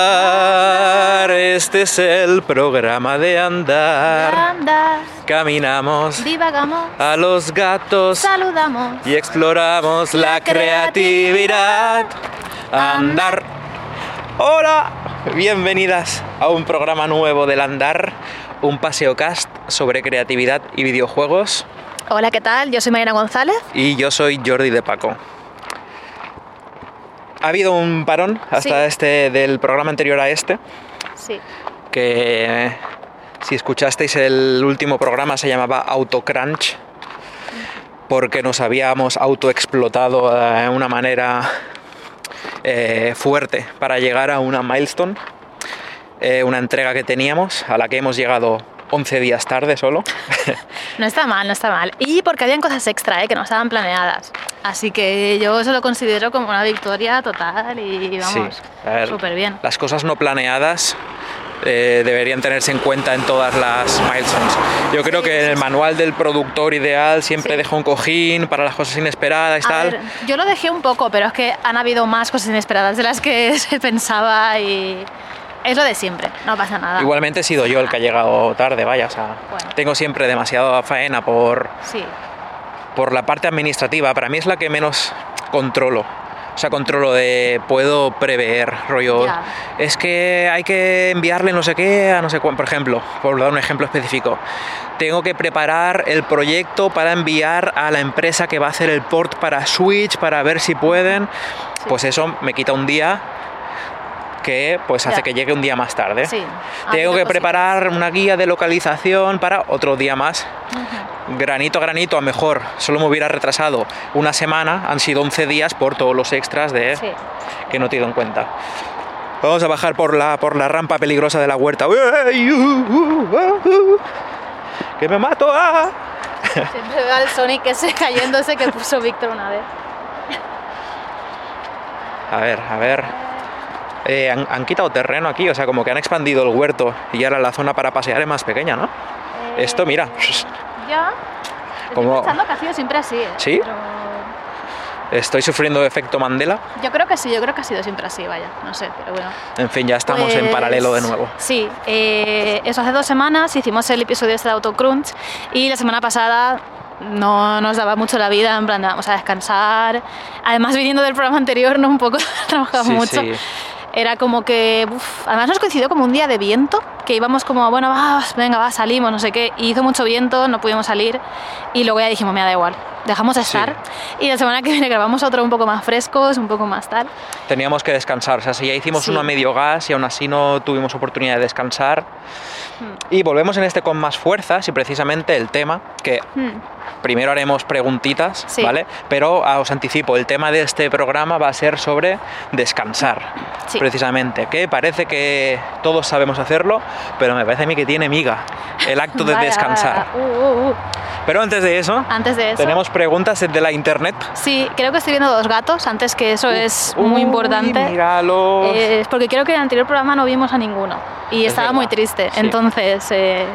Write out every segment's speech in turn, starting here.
Andar, este es el programa de andar. Andar, Caminamos divagamos, a los gatos saludamos. y exploramos la creatividad. Andar. Hola, bienvenidas a un programa nuevo del Andar, un paseo cast sobre creatividad y videojuegos. Hola, ¿qué tal? Yo soy Mariana González. Y yo soy Jordi de Paco. Ha habido un parón hasta Sí. este del programa anterior a este, Sí. que si escuchasteis el último programa se llamaba Autocrunch, porque nos habíamos autoexplotado de una manera eh, fuerte para llegar a una milestone, eh, una entrega que teníamos, a la que hemos llegado 11 días tarde solo. No está mal, no está mal. Y porque habían cosas extra, ¿eh? que no estaban planeadas. Así que yo eso lo considero como una victoria total y vamos, Sí, súper bien. Las cosas no planeadas eh, deberían tenerse en cuenta en todas las milestones. Yo creo que el manual del productor ideal siempre Sí. deja un cojín para las cosas inesperadas y A tal. ver, yo lo dejé un poco, pero es que han habido más cosas inesperadas de las que se pensaba y es lo de siempre, no pasa nada. Igualmente he sido yo el que ha llegado tarde, vaya, o sea, Bueno. tengo siempre demasiada faena por, Sí, por la parte administrativa. Para mí es la que menos controlo. O sea, controlo de puedo prever, rollo. Ya. Es que hay que enviarle no sé qué a no sé cuánto. Por ejemplo, por dar un ejemplo específico, tengo que preparar el proyecto para enviar a la empresa que va a hacer el port para Switch para ver si pueden. Pues eso me quita un día que pues hace Ya. que llegue un día más tarde. sí. Tengo que preparar una guía de localización para otro día más. Granito a granito, a mejor solo me hubiera retrasado una semana, han sido 11 días por todos los extras de Sí. que no he tenido en cuenta. Vamos a bajar por la, por la rampa peligrosa de la huerta. ¡Que me mato! ¡Ah! Siempre veo al Sonic ese cayéndose que puso Víctor una vez. A ver, a ver. Eh, han, han quitado terreno aquí, o sea, como que han expandido el huerto y ahora la zona para pasear es más pequeña, ¿no? Esto, mira. Ya. Como- Estoy pensando que ha sido siempre así. ¿eh? ¿Sí? Pero Estoy sufriendo efecto Mandela. Yo creo que sí, yo creo que ha sido siempre así, vaya. No sé, pero bueno. En fin, ya estamos en Pues, paralelo de nuevo. Sí, eh, eso hace dos semanas hicimos el episodio este de Autocrunch y la semana pasada no nos daba mucho la vida, en plan, de, vamos a descansar. Además, viniendo del programa anterior, no un poco trabajamos Sí, mucho. sí. Era como que, uf, además nos coincidió como un día de viento, que íbamos como, bueno, va, venga, va, salimos, no sé qué, y hizo mucho viento, no pudimos salir, y luego ya dijimos, me da igual, dejamos de Sí. estar, y la semana que viene grabamos otro un poco más frescos, un poco más tal. Teníamos que descansar, o sea, si ya hicimos Sí. uno a medio gas y aún así no tuvimos oportunidad de descansar. Hmm. Y volvemos en este con más fuerzas y precisamente el tema, que Hmm. primero haremos preguntitas, Sí. ¿vale? Pero ah, os anticipo, el tema de este programa va a ser sobre descansar, precisamente, que parece que todos sabemos hacerlo, pero me parece a mí que tiene miga el acto de Vaya, descansar. uh, uh, uh. Pero antes de eso, Antes de eso. tenemos preguntas de la internet. Sí, creo que estoy viendo dos gatos, antes que eso es Uy, muy importante. Míralos. Eh, porque creo que en el anterior programa no vimos a ninguno y Es estaba verdad, muy triste. sí. Entonces, eh,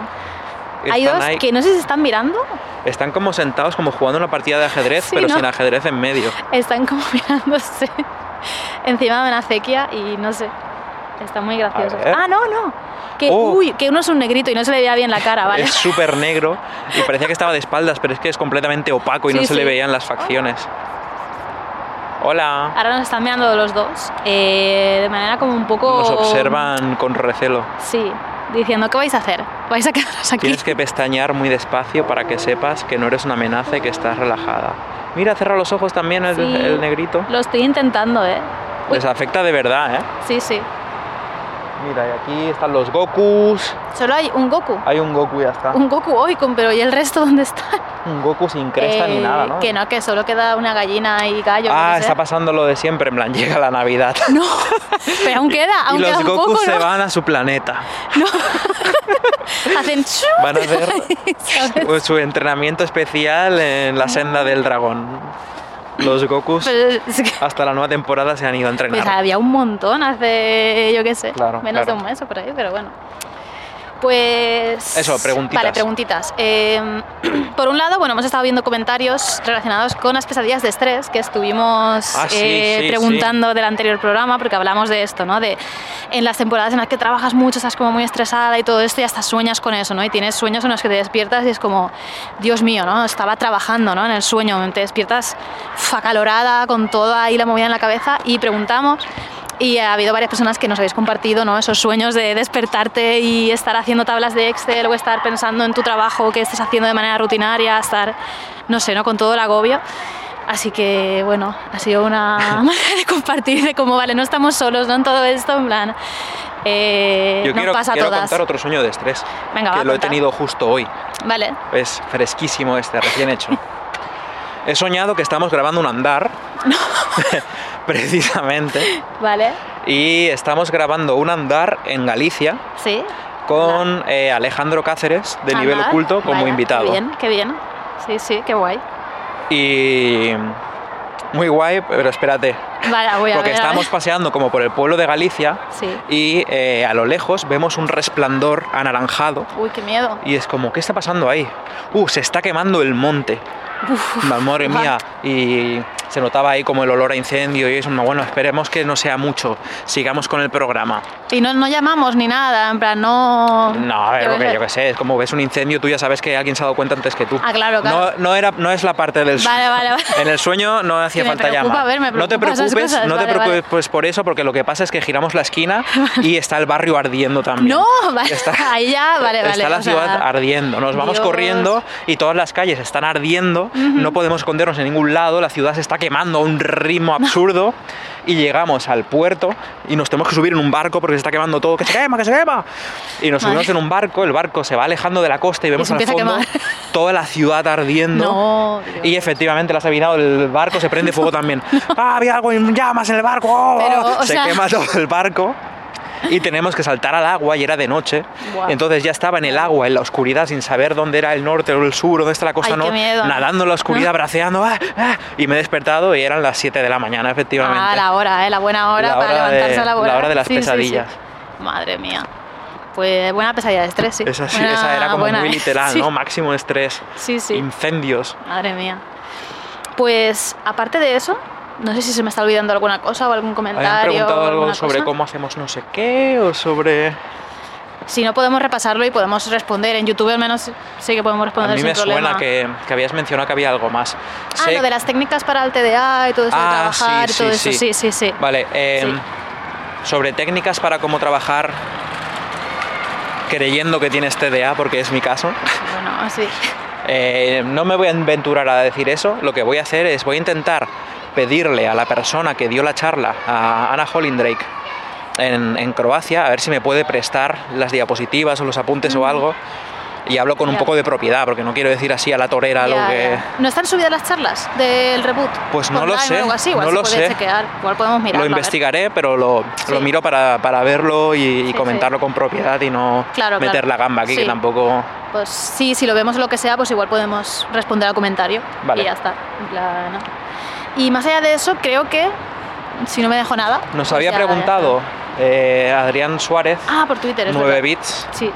hay dos ahí- que no sé si están mirando, Están como sentados, como jugando una partida de ajedrez, Sí, pero ¿no? sin ajedrez en medio. están como mirándose encima de una acequia y no sé, está muy gracioso. Ah, no, no, que, Oh. uy, que uno es un negrito y no se le veía bien la cara, ¿vale? Es súper negro y parecía que estaba de espaldas, pero es que es completamente opaco y no Sí, se le sí. veían las facciones. Hola. Ahora nos están mirando los dos eh, de manera como un poco... Nos observan con recelo. Sí, diciendo, ¿qué vais a hacer? ¿Vais a quedaros aquí? Tienes que pestañear muy despacio para que sepas que no eres una amenaza y que estás relajada. Mira, cerra los ojos también el, Sí. el negrito. Lo estoy intentando, ¿eh? Uy, Les afecta de verdad, ¿eh? sí, sí. Mira, y aquí están los Gokus. Solo hay un Goku. Hay un Goku y ya está. Un Goku hoy, con- pero ¿y el resto dónde está? Un Goku sin cresta ni Eh, nada, ¿no? Que no, que solo queda una gallina y gallo. ah, está pasando lo de siempre, en plan, llega la Navidad. No, pero aún queda, y aún los queda un Gokus poco, se ¿no? van a su planeta. Hacen chu, Van a hacer su entrenamiento especial en la senda del dragón. Los Gokus Pero es que- hasta la nueva temporada se han ido a entrenar. Pues había un montón hace, yo qué sé, Claro, menos claro. de un mes o por ahí, pero bueno. Pues... Eso, preguntitas. Vale, preguntitas. Eh, por un lado, bueno, hemos estado viendo comentarios relacionados con las pesadillas de estrés que estuvimos Ah, sí, eh, sí, preguntando del anterior programa, porque hablamos de esto, ¿no? De en las temporadas en las que trabajas mucho, estás como muy estresada y todo esto, y hasta sueñas con eso, ¿no? Y tienes sueños en los que te despiertas y es como, Dios mío, ¿no? Estaba trabajando, ¿no? En el sueño, te despiertas acalorada, con toda ahí la movida en la cabeza, y preguntamos y ha habido varias personas que nos habéis compartido ¿no? esos sueños de despertarte y estar haciendo tablas de Excel o estar pensando en tu trabajo que estés haciendo de manera rutinaria, estar, no sé, ¿no? con todo el agobio. Así que, bueno, ha sido una manera de compartir de cómo, vale, no estamos solos ¿no? en todo esto, en plan, eh, Yo quiero, pasa a quiero todas. contar otro sueño de estrés. Venga, que va, lo he tenido justo hoy. Vale, Es fresquísimo este, recién hecho. He soñado que estamos grabando un andar, precisamente, vale, y estamos grabando un andar en Galicia sí. con eh, Alejandro Cáceres, de Nivel Oculto, como invitado. Qué bien, qué bien. Sí, sí, qué guay. Y muy guay, pero espérate, Vale, voy a porque ver, ver. paseando como por el pueblo de Galicia Sí. y eh, a lo lejos vemos un resplandor anaranjado Uy, qué miedo. y es como, ¿qué está pasando ahí? Uh, se está quemando el monte. Madre mía, y se notaba ahí como el olor a incendio y eso, bueno, esperemos que no sea mucho, sigamos con el programa. Y no, no llamamos ni nada, en plan, no... No, a ver, porque yo qué sé, es como ves un incendio, tú ya sabes que alguien se ha dado cuenta antes que tú. Ah, claro, claro. No, no, era, no es la parte del Vale, vale, vale. En el sueño no hacía me falta preocupa, llamar. ver, me no te preocupes, cosas, no te vale, preocupes vale. pues por eso, porque lo que pasa es que giramos la esquina y está el barrio ardiendo también. No, vale, ahí ya, vale, vale, Está la o sea, ciudad ardiendo. Nos vamos Dios. corriendo y todas las calles están ardiendo. No podemos escondernos en ningún lado. La ciudad se está quemando a un ritmo absurdo. Y llegamos al puerto y nos tenemos que subir en un barco porque se está quemando todo. ¡Que se quema, que se quema! Y nos subimos Vale. en un barco. El barco se va alejando de la costa y vemos se al fondo toda la ciudad ardiendo. No. Y efectivamente, las ha adivinado, el barco se prende fuego también. ¡Ah, había algo en llamas en el barco! ¡Oh! Pero, se sea- quema todo el barco. Y tenemos que saltar al agua y era de noche. Entonces ya estaba en el agua, en la oscuridad, sin saber dónde era el norte o el sur, dónde está la costa, Ay, no, nadando en la oscuridad, braceando. ¡ah! ¡ah! Y me he despertado y eran las 7 de la mañana, efectivamente. Ah, la hora, ¿eh? La buena hora La para de- levantarse a la hora. la hora de las Sí, sí, sí. pesadillas. Madre mía. Pues buena pesadilla de estrés, sí. Esa, sí- Buena- esa era como buena, muy literal, Sí. ¿no? Máximo estrés, Sí, sí. incendios. Madre mía. Pues aparte de eso, no sé si se me está olvidando alguna cosa o algún comentario. ¿Habían preguntado algo sobre cosa? cómo hacemos no sé qué o sobre...? Si no podemos repasarlo y podemos responder. En YouTube al menos sí que podemos A responder mí sin me problema. suena que, que habías mencionado que había algo más. Ah, Sé- lo de las técnicas para el TDA y todo eso de Ah, trabajar sí, y todo sí, eso. sí. Sí, sí, sí. Vale, eh, Sí. sobre técnicas para cómo trabajar creyendo que tienes TDA, porque es mi caso. Bueno, sí. Eh, no me voy a aventurar a decir eso. Lo que voy a hacer es voy a intentar pedirle a la persona que dio la charla, a Ana Hollindrake, en, en Croacia, a ver si me puede prestar las diapositivas o los apuntes o algo. Y hablo con un Ya. poco de propiedad, porque no quiero decir así a la torera lo Ya, que... ya. ¿No están subidas las charlas del reboot? Pues no lo sé, así, no lo sé. chequear, igual podemos mirarlo. lo investigaré, pero lo, Sí. lo miro para, para verlo y, y Sí, comentarlo con propiedad y no Claro, meter claro. la gamba aquí, que Sí. tampoco... Pues sí, si lo vemos lo que sea, pues igual podemos responder al comentario. Vale. Y ya está. plan, ¿no? Y más allá de eso, creo que, si no me dejo nada... Nos pues había ya- preguntado eh, Adrián Suárez, Ah, por Twitter, es 9 verdad. bits, Sí,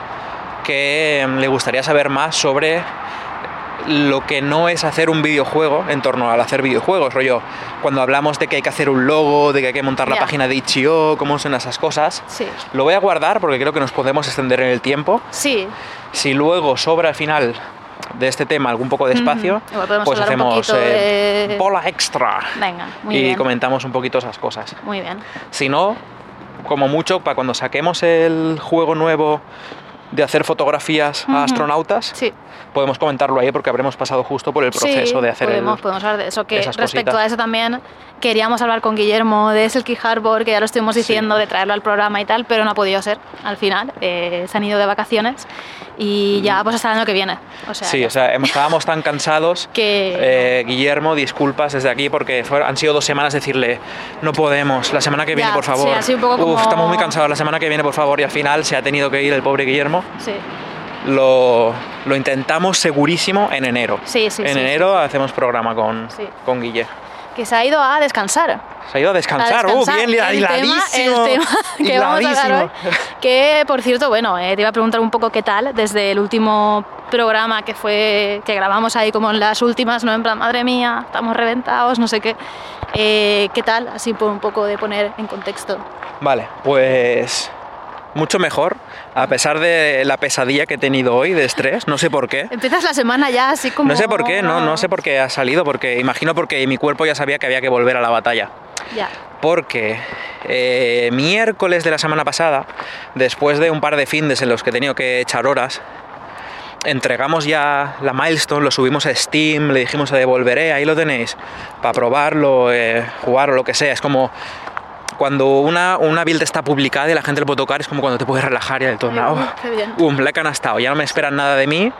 que em, le gustaría saber más sobre lo que no es hacer un videojuego en torno al hacer videojuegos, rollo, cuando hablamos de que hay que hacer un logo, de que hay que montar la página de Itch.io, cómo son esas cosas. sí. Lo voy a guardar porque creo que nos podemos extender en el tiempo. Sí, Si luego sobra al final de este tema algún poco de espacio, pues hacemos eh, de- bola extra venga, muy y bien. comentamos un poquito esas cosas. Muy bien. Si no, como mucho, para cuando saquemos el juego nuevo de hacer fotografías a astronautas, Sí. Podemos comentarlo ahí porque habremos pasado justo por el proceso sí, de hacer el- podemos, podemos hablar de eso. Que respecto cositas. a eso también queríamos hablar con Guillermo de Silky Harbor, que ya lo estuvimos Sí. diciendo, de traerlo al programa y tal, pero no ha podido ser al final. Eh, se han ido de vacaciones y ya pues hasta el año que viene. O sea, Sí, ya o sea, hemos- estábamos tan cansados Que- eh, Guillermo, disculpas desde aquí porque fue- han sido dos semanas decirle no podemos, la semana que viene Ya, por favor. sí, sido un poco Uf, como- estamos muy cansados, la semana que viene por favor y al final se ha tenido que ir el pobre Guillermo. Sí. Lo, lo intentamos segurísimo en enero. Sí, sí, En sí, enero hacemos programa con, con Guille. Que se ha ido a descansar. Se ha ido a descansar, A ¡uh! descansar. bien el tema, hiladísimo. el tema que vamos a hablar hoy, que por cierto, bueno, eh, te iba a preguntar un poco qué tal desde el último programa que fue que grabamos ahí como en las últimas, no en plan, madre mía, estamos reventados, no sé qué. Eh, ¿Qué tal? Así por un poco de poner en contexto. Vale, pues mucho mejor, a pesar de la pesadilla que he tenido hoy de estrés, no sé por qué. Empiezas la semana ya así como... No sé por qué, no, no sé por qué ha salido, porque imagino porque mi cuerpo ya sabía que había que volver a la batalla. Ya. Porque eh, miércoles de la semana pasada, después de un par de findes en los que he tenido que echar horas, entregamos ya la milestone, lo subimos a Steam, le dijimos a devolveré, ahí lo tenéis, para probarlo, eh, jugar o lo que sea. Es como cuando una, una build está publicada y la gente lo puede tocar, es como cuando te puedes relajar ya del todo. "Oh, uy, qué bien". um, la he canastado, ya no me esperan nada de mí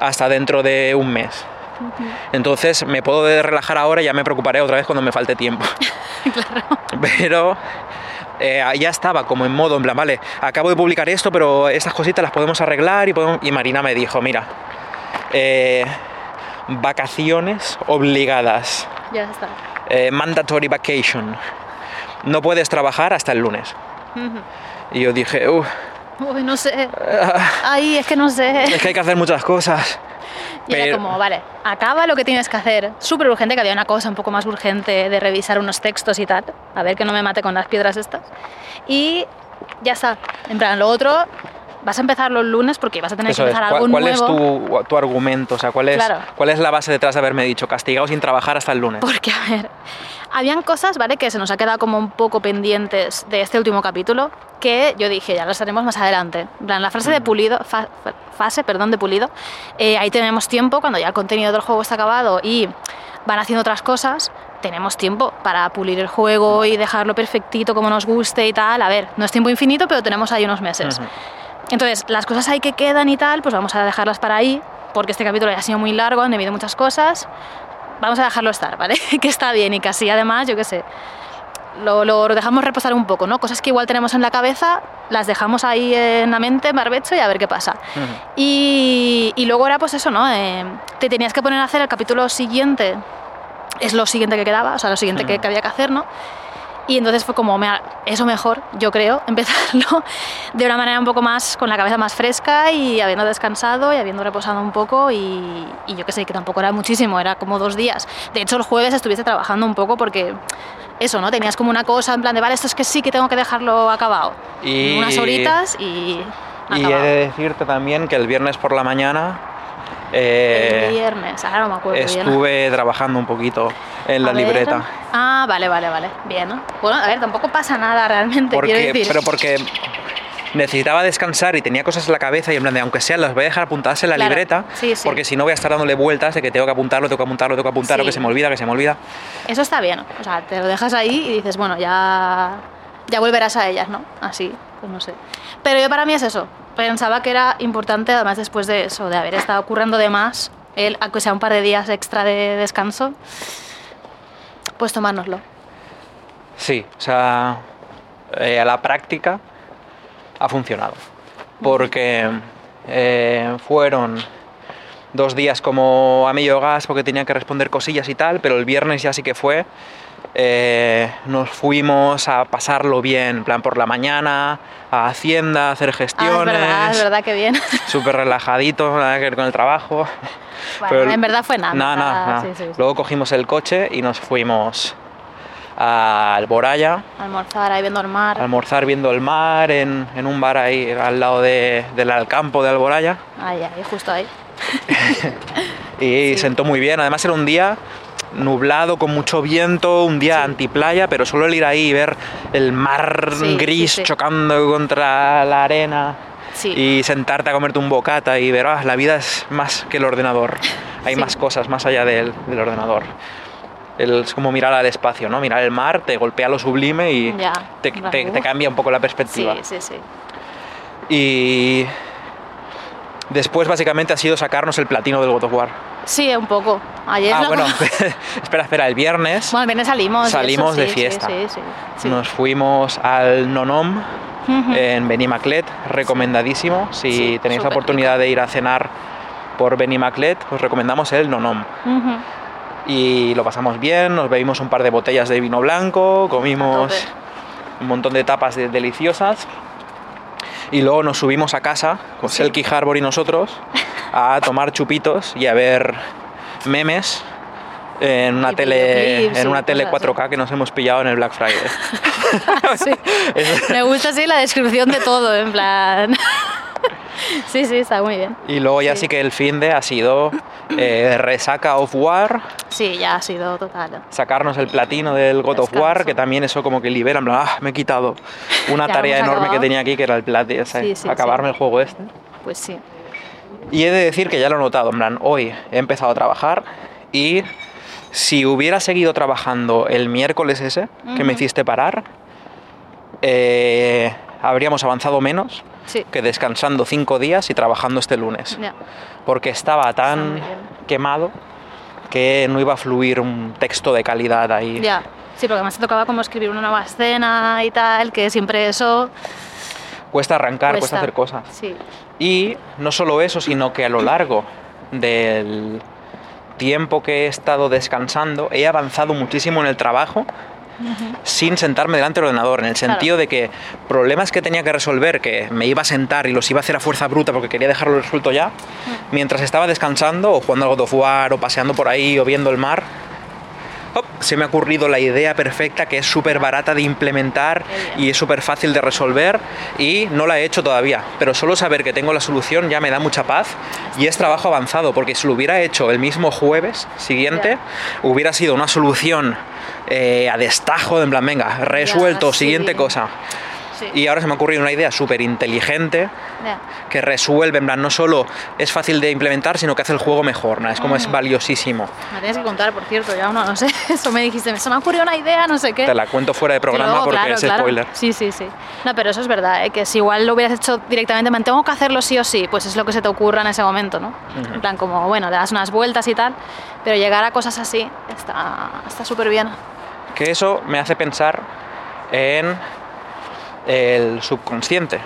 hasta dentro de un mes. Entonces me puedo de relajar ahora y ya me preocuparé otra vez cuando me falte tiempo. Pero eh, ya estaba como en modo, en plan, vale, acabo de publicar esto, pero estas cositas las podemos arreglar y, podemos... y Marina me dijo, mira, eh, vacaciones obligadas, Ya está. eh, mandatory vacation, no puedes trabajar hasta el lunes. Y yo dije, uff, Uy, no sé. Ay, es que no sé. es que hay que hacer muchas cosas. Y era Pero- como, vale, acaba lo que tienes que hacer. Súper urgente, que había una cosa un poco más urgente de revisar unos textos y tal. A ver que no me mate con las piedras estas. Y ya está. En plan, lo otro, vas a empezar los lunes porque vas a tener Eso que es. empezar ¿Cuál, algo cuál es nuevo. tu, tu argumento? O sea, ¿cuál es, Claro. ¿cuál es la base detrás de haberme dicho castigado sin trabajar hasta el lunes? Porque, a ver, habían cosas, ¿vale? Que se nos ha quedado como un poco pendientes de este último capítulo, que yo dije, ya las haremos más adelante. En plan, la frase de pulido, fa- fa- fase, perdón, de pulido, eh, ahí tenemos tiempo, cuando ya el contenido del juego está acabado y van haciendo otras cosas, tenemos tiempo para pulir el juego y dejarlo perfectito como nos guste y tal. A ver, no es tiempo infinito, pero tenemos ahí unos meses. Ujú. Entonces, las cosas ahí que quedan y tal, pues vamos a dejarlas para ahí, porque este capítulo ya ha sido muy largo, han habido muchas cosas. Vamos a dejarlo estar, ¿vale? que está bien y casi además, yo qué sé, lo, lo dejamos reposar un poco, ¿no? Cosas que igual tenemos en la cabeza, las dejamos ahí en la mente, en barbecho y a ver qué pasa. Y, y luego era pues eso, ¿no? Eh, te tenías que poner a hacer el capítulo siguiente, es lo siguiente que quedaba, o sea, lo siguiente que había que hacer, ¿no? Y entonces fue como, "Mira, eso mejor, yo creo, empezarlo de una manera un poco más, con la cabeza más fresca y habiendo descansado y habiendo reposado un poco y, y yo qué sé, que tampoco era muchísimo, era como dos días. De hecho, el jueves estuviste trabajando un poco porque eso, ¿no? Tenías como una cosa en plan de, vale, esto es que sí que tengo que dejarlo acabado. Y- Unas horitas y... Y he de decirte también que el viernes por la mañana eh, el viernes, ahora no me acuerdo bien. estuve trabajando un poquito en la ver. libreta. Ah, vale, vale, vale. Bien. ¿no? Bueno, a ver, tampoco pasa nada realmente, quiero Porque, decir. pero porque necesitaba descansar y tenía cosas en la cabeza y en plan de, aunque sea, las voy a dejar apuntadas en la Claro, libreta, sí, sí. porque si no voy a estar dándole vueltas de que tengo que apuntarlo, tengo que apuntarlo, tengo que apuntarlo, Sí. que se me olvida, que se me olvida. Eso está bien. O sea, te lo dejas ahí y dices, bueno, ya, ya volverás a ellas, ¿no? Así, pues no sé. Pero yo para mí es eso. Pensaba que era importante, además después de eso, de haber estado currando de más, el, aunque sea un par de días extra de descanso, pues tomárnoslo. Sí, o sea, eh, a la práctica ha funcionado. Porque eh, fueron dos días como a medio gas porque tenía que responder cosillas y tal, pero el viernes ya sí que fue. Eh, nos fuimos a pasarlo bien, en plan por la mañana, a Hacienda, a hacer Ah, es gestiones. verdad, es verdad que bien. Súper relajadito, nada que ver con el trabajo. Bueno, en verdad fue nada. Nada, nada, nada. Sí, sí, sí. Luego cogimos el coche y nos fuimos al Boraya, Almorzar ahí viendo el mar. almorzar viendo el mar en, en un bar ahí al lado de- del campo de Alboraya. Ahí, ahí, justo ahí. Y Sí. sentó muy bien. Además era un día nublado, con mucho viento, un día antiplaya, pero solo el ir ahí y ver el mar Sí, gris sí, sí. chocando contra la arena Sí. y sentarte a comerte un bocata y ver, ah, la vida es más que el ordenador. Hay Sí. más cosas más allá del, del ordenador. El- es como mirar al espacio, ¿no? Mirar el mar, te golpea lo sublime y Ya, te, te- te cambia un poco la Sí, perspectiva. sí, sí. Y después básicamente ha sido sacarnos el platino del God of War. Sí, un poco. Ayer Ah, bueno, espera, espera, el viernes Bueno, el viernes salimos. eso, Salimos de sí, fiesta. Sí, sí, nos fuimos al Nonom Ujú. en Benimaclet, recomendadísimo. Si tenéis la oportunidad de ir a cenar por Benimaclet, os recomendamos el Nonom. Y lo pasamos bien, nos bebimos un par de botellas de vino blanco, comimos un montón de tapas de- deliciosas. Y luego nos subimos a casa con. Selkie Harbour y nosotros a tomar chupitos y a ver memes en una Y tele en una tele cosas así. 4K que nos hemos pillado en el Black Friday. Sí. Me gusta así la descripción de todo, en plan. sí, sí, está muy bien. Y luego ya Sí. sí que el fin de ha sido eh, resaca of War, Sí, ya ha sido total. sacarnos el platino del God of War, Descanso. que también eso como que libera, en plan, ah, me he quitado una tarea enorme que acabado. tenía aquí, que era el platino, Sí, sí, acabarme el juego este. Pues sí. Y he de decir que ya lo he notado, en plan, hoy he empezado a trabajar y si hubiera seguido trabajando el miércoles ese, que me hiciste parar, eh, habríamos avanzado menos Sí. que descansando cinco días y trabajando este lunes. Ya. Porque estaba tan quemado que no iba a fluir un texto de calidad ahí. Ya. Sí, porque además tocaba como escribir una nueva escena y tal, que siempre eso. Cuesta arrancar, cuesta cuesta. hacer cosas. Sí. Y no solo eso, sino que a lo largo del tiempo que he estado descansando, he avanzado muchísimo en el trabajo sin sentarme delante del ordenador, en el Claro. sentido de que problemas que tenía que resolver, que me iba a sentar y los iba a hacer a fuerza bruta porque quería dejarlo resuelto ya, mientras estaba descansando o jugando al God of War o paseando por ahí o viendo el mar, se me ha ocurrido la idea perfecta que es súper barata de implementar y es súper fácil de resolver y no la he hecho todavía. Pero solo saber que tengo la solución ya me da mucha paz y es trabajo avanzado porque si lo hubiera hecho el mismo jueves siguiente, hubiera sido una solución eh, a destajo, en plan, venga, resuelto, sí. siguiente cosa. Sí. Y ahora se me ha ocurrido una idea súper inteligente que resuelve, en plan, no solo es fácil de implementar, sino que hace el juego mejor, ¿no? es como es Ujú. valiosísimo. Me tienes que contar, por cierto, ya uno, no sé, eso me dijiste, se me ha ocurrido una idea, no sé qué. Te la cuento fuera de programa luego, porque claro, es claro. spoiler. Sí, sí, sí. No, pero eso es verdad, ¿eh? que si igual lo hubieras hecho directamente, man, tengo que hacerlo sí o sí, pues es lo que se te ocurra en ese momento, ¿no? Ujú. En plan, como, bueno, le das unas vueltas y tal, pero llegar a cosas así está está súper bien. Que eso me hace pensar en el subconsciente.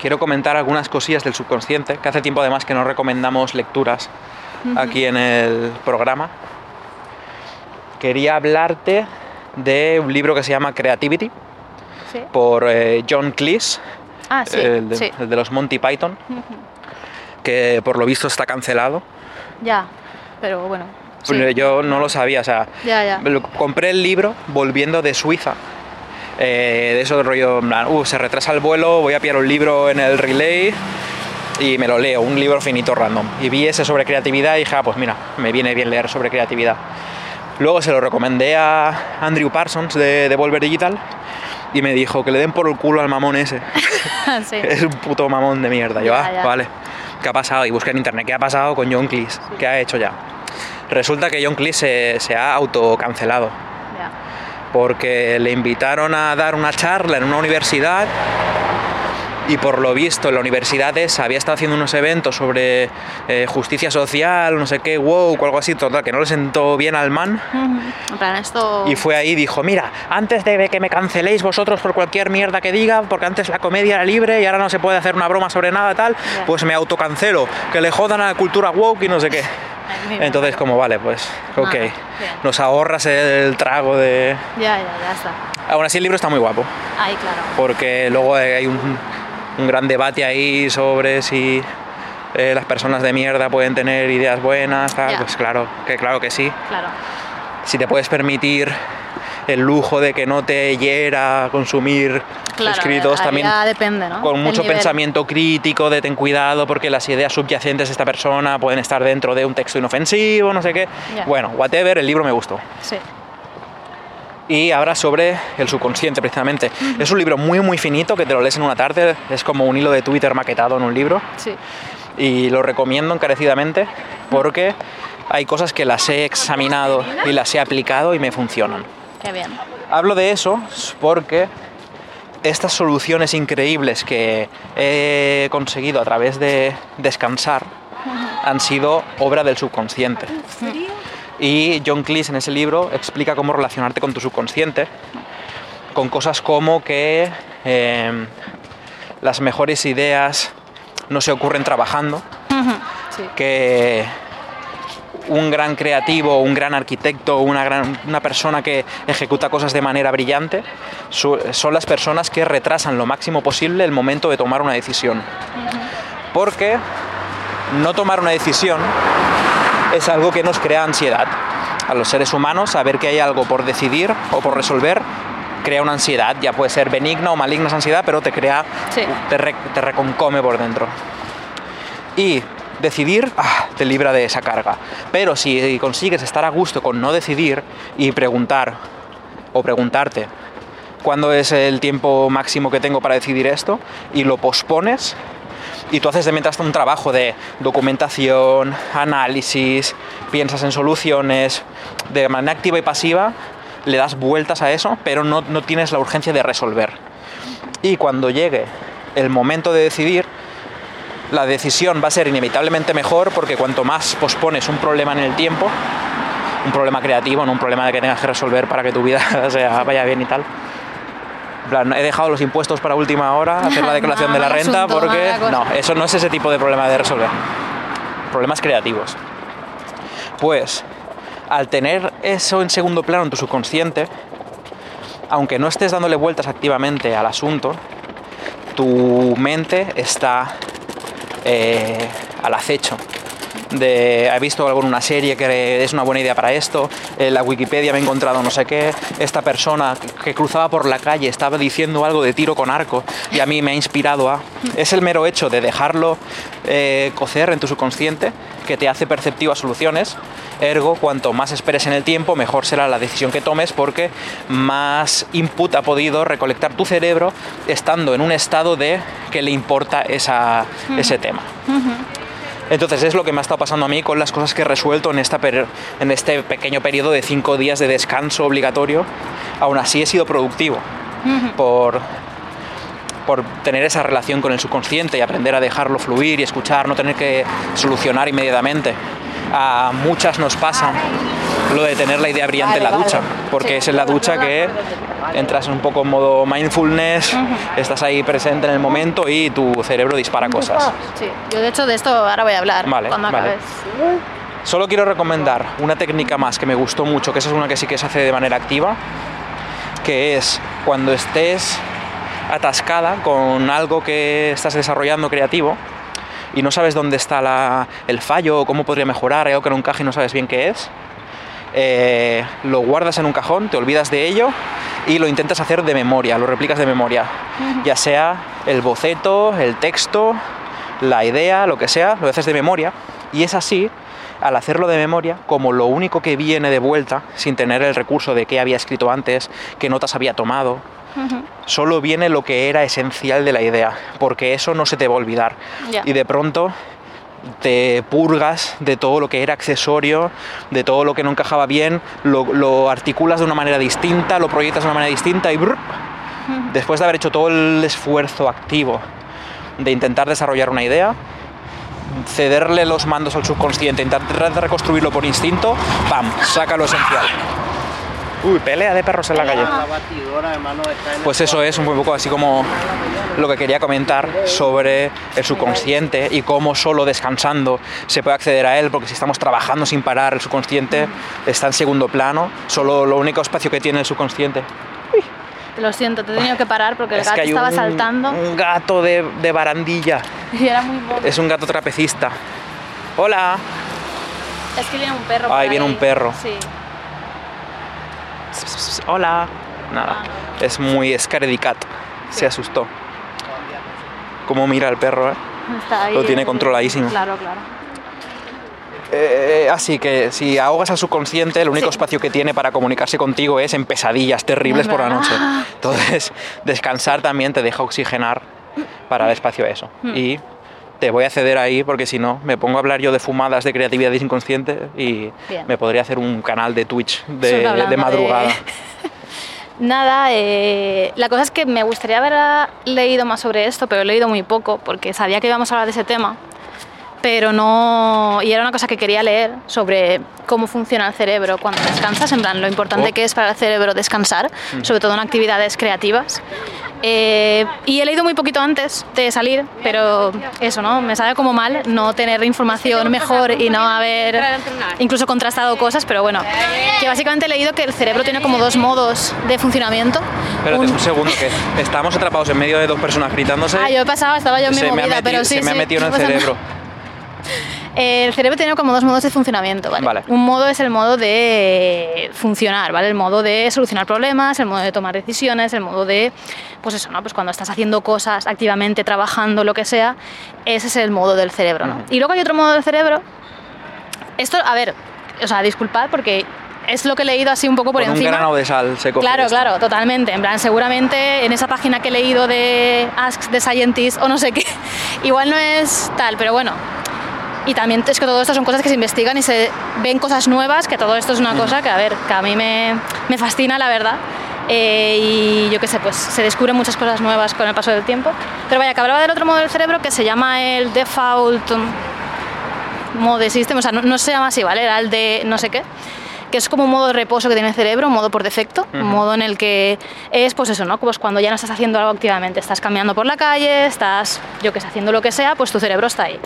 Quiero comentar algunas cosillas del subconsciente, que hace tiempo además que no recomendamos lecturas aquí en el programa. Quería hablarte de un libro que se llama Creativity Sí. por eh, John Cleese, Ah, sí, el, de, sí. el de los Monty Python, que por lo visto está cancelado. Ya, pero bueno. Yo no lo sabía, o sea, Ya, compré el libro volviendo de Suiza. Eh, de eso del rollo, en plan, uh, se retrasa el vuelo, voy a pillar un libro en el relay y me lo leo, un libro finito random. Y vi ese sobre creatividad y dije, ah, pues mira, me viene bien leer sobre creatividad. Luego se lo recomendé a Andrew Parsons de, de Volver Digital y me dijo que le den por el culo al mamón ese. sí. es un puto mamón de mierda. Yo, ah, vale. ¿Qué ha pasado? Y busqué en internet, ¿qué ha pasado con John Cleese? ¿Qué ha hecho ya? Resulta que John Cleese se, se ha autocancelado. Porque le invitaron a dar una charla en una universidad y por lo visto en la universidad esa había estado haciendo unos eventos sobre eh, justicia social, no sé qué, wow, o algo así, total, que no le sentó bien al man. Plan, esto. Y fue ahí y dijo, mira, antes de que me canceléis vosotros por cualquier mierda que diga, porque antes la comedia era libre y ahora no se puede hacer una broma sobre nada tal, pues me autocancelo, que le jodan a la cultura woke y no sé qué. Entonces, como vale, pues, ok, nos ahorras el trago de... Ya, ya, ya está. Aún así el libro está muy guapo. Ahí, claro. porque luego hay un, un gran debate ahí sobre si eh, las personas de mierda pueden tener ideas buenas, tal, Ya. pues claro, que claro que sí. Claro. Si te puedes permitir el lujo de que no te hiera consumir Claro, escritos ahí también depende, ¿no? con mucho pensamiento crítico, de ten cuidado porque las ideas subyacentes de esta persona pueden estar dentro de un texto inofensivo, no sé qué. Bueno, whatever, el libro me gustó. Sí. y habla sobre el subconsciente precisamente. Es un libro muy muy finito que te lo lees en una tarde, es como un hilo de Twitter maquetado en un libro Sí. y lo recomiendo encarecidamente porque hay cosas que las he examinado y las he aplicado y me funcionan. Qué bien. Hablo de eso porque estas soluciones increíbles que he conseguido a través de descansar han sido obra del subconsciente. Y John Cleese en ese libro explica cómo relacionarte con tu subconsciente, con cosas como que eh, las mejores ideas no se ocurren trabajando, Sí. que un gran creativo, un gran arquitecto, una, gran, una persona que ejecuta cosas de manera brillante, su- son las personas que retrasan lo máximo posible el momento de tomar una decisión. Porque no tomar una decisión es algo que nos crea ansiedad. A los seres humanos, saber que hay algo por decidir o por resolver crea una ansiedad, ya puede ser benigna o maligna esa ansiedad, pero te crea, Sí. te, re- te reconcome por dentro. Y decidir ah, te libra de esa carga. Pero si consigues estar a gusto con no decidir y preguntar o preguntarte cuándo es el tiempo máximo que tengo para decidir esto y lo pospones y tú haces de mientras un trabajo de documentación, análisis, piensas en soluciones, de manera activa y pasiva, le das vueltas a eso, pero no, no tienes la urgencia de resolver. Y cuando llegue el momento de decidir, la decisión va a ser inevitablemente mejor porque cuanto más pospones un problema en el tiempo, un problema creativo, no un problema que tengas que resolver para que tu vida sea, vaya bien y tal. Plan, he dejado los impuestos para última hora, hacer la declaración de la renta, asunto, porque no, eso no es ese tipo de problema de resolver. Problemas creativos. Pues, al tener eso en segundo plano en tu subconsciente, aunque no estés dándole vueltas activamente al asunto, tu mente está eh, al acecho. De, he visto algo en una serie que es una buena idea para esto, en la Wikipedia me he encontrado no sé qué, esta persona que cruzaba por la calle estaba diciendo algo de tiro con arco y a mí me ha inspirado a... Es el mero hecho de dejarlo eh, cocer en tu subconsciente que te hace perceptivo a soluciones, ergo cuanto más esperes en el tiempo mejor será la decisión que tomes porque más input ha podido recolectar tu cerebro estando en un estado de que le importa esa- ese tema. Entonces es lo que me ha estado pasando a mí con las cosas que he resuelto en, esta en este pequeño periodo de cinco días de descanso obligatorio. Aún así he sido productivo por, por tener esa relación con el subconsciente y aprender a dejarlo fluir y escuchar, no tener que solucionar inmediatamente. A muchas nos pasa lo de tener la idea brillante en la ducha, porque es en la ducha que entras un poco en modo mindfulness, estás ahí presente en el momento y tu cerebro dispara cosas. Sí. Yo de hecho de esto ahora voy a hablar Vale, cuando acabes. Solo quiero recomendar una técnica más que me gustó mucho, que esa es una que sí que se hace de manera activa, que es cuando estés atascada con algo que estás desarrollando creativo y no sabes dónde está la- el fallo o cómo podría mejorar, hay algo que no encaja y no sabes bien qué es, eh, lo guardas en un cajón, te olvidas de ello y lo intentas hacer de memoria, lo replicas de memoria, ya sea el boceto, el texto, la idea, lo que sea, lo haces de memoria y es así, al hacerlo de memoria, como lo único que viene de vuelta, sin tener el recurso de qué había escrito antes, qué notas había tomado, solo viene lo que era esencial de la idea, porque eso no se te va a olvidar. Y de pronto te purgas de todo lo que era accesorio, de todo lo que no encajaba bien, lo, lo articulas de una manera distinta, lo proyectas de una manera distinta y después de haber hecho todo el esfuerzo activo de intentar desarrollar una idea, cederle los mandos al subconsciente, intentar reconstruirlo por instinto, ¡pam! Saca lo esencial. Uy, pelea de perros en la calle. Pues eso es un poco así como lo que quería comentar sobre el subconsciente y cómo solo descansando se puede acceder a él, porque si estamos trabajando sin parar, el subconsciente está en segundo plano, solo lo único espacio que tiene el subconsciente. Lo siento, te he tenido que parar porque el es gato que hay estaba un, saltando un gato de, de barandilla, y era muy bobo. es un gato trapecista. Hola. Es que viene un perro. por Ahí viene un ahí. perro. Sí. Hola. Nada, es muy scaredy cat, se asustó. Cómo mira el perro, ¿eh? Está ahí. Lo tiene controladísimo. Claro, claro. Eh, así que si ahogas al subconsciente, el único Sí. espacio que tiene para comunicarse contigo es en pesadillas terribles por la noche. Entonces, descansar también te deja oxigenar para el espacio a eso. Hmm. Y te voy a ceder ahí porque si no, me pongo a hablar yo de fumadas de creatividad inconsciente y Bien. me podría hacer un canal de Twitch de, madrugada. Nada, eh, la cosa es que me gustaría haber leído más sobre esto, pero he leído muy poco porque sabía que íbamos a hablar de ese tema, pero no... Y era una cosa que quería leer sobre cómo funciona el cerebro cuando descansas, en plan, lo importante Oh. que es para el cerebro descansar, sobre todo en actividades creativas. Eh, y he leído muy poquito antes de salir, pero eso, ¿no? Me sabe como mal no tener información mejor y no haber incluso contrastado cosas, pero bueno, que básicamente he leído que el cerebro tiene como dos modos de funcionamiento. Espérate Un- un segundo, que estamos atrapadados en medio de dos personas gritándose. Ah, yo he pasado, estaba yo en mi me ha movida, metido, pero sí, se me ha sí, metido en el cerebro. El cerebro tiene como dos modos de funcionamiento, ¿vale? Vale. Un modo es el modo de funcionar, ¿vale? El modo de solucionar problemas, el modo de tomar decisiones, el modo de, pues eso, ¿no? Pues cuando estás haciendo cosas activamente, trabajando, lo que sea, ese es el modo del cerebro, ¿no? Ujú. Y luego hay otro modo del cerebro. Esto, a ver, o sea, disculpad porque es lo que he leído así un poco por Con un encima. grano de sal se coge Claro, esto. claro, totalmente. En plan, seguramente en esa página que he leído de Ask the Scientist o no sé qué, igual no es tal, pero bueno. Y también es que todo esto son cosas que se investigan y se ven cosas nuevas, que todo esto es una cosa que, a ver, que a mí me, me fascina, la verdad. Eh, y yo qué sé, pues se descubren muchas cosas nuevas con el paso del tiempo. Pero vaya, que hablaba del otro modo del cerebro que se llama el default mode system, o sea, no, no se llama así, ¿vale? Era el de no sé qué, que es como un modo de reposo que tiene el cerebro, un modo por defecto, un modo en el que es, pues eso, ¿no? Pues cuando ya no estás haciendo algo activamente, estás caminando por la calle, estás, yo que sé, haciendo lo que sea, pues tu cerebro está ahí.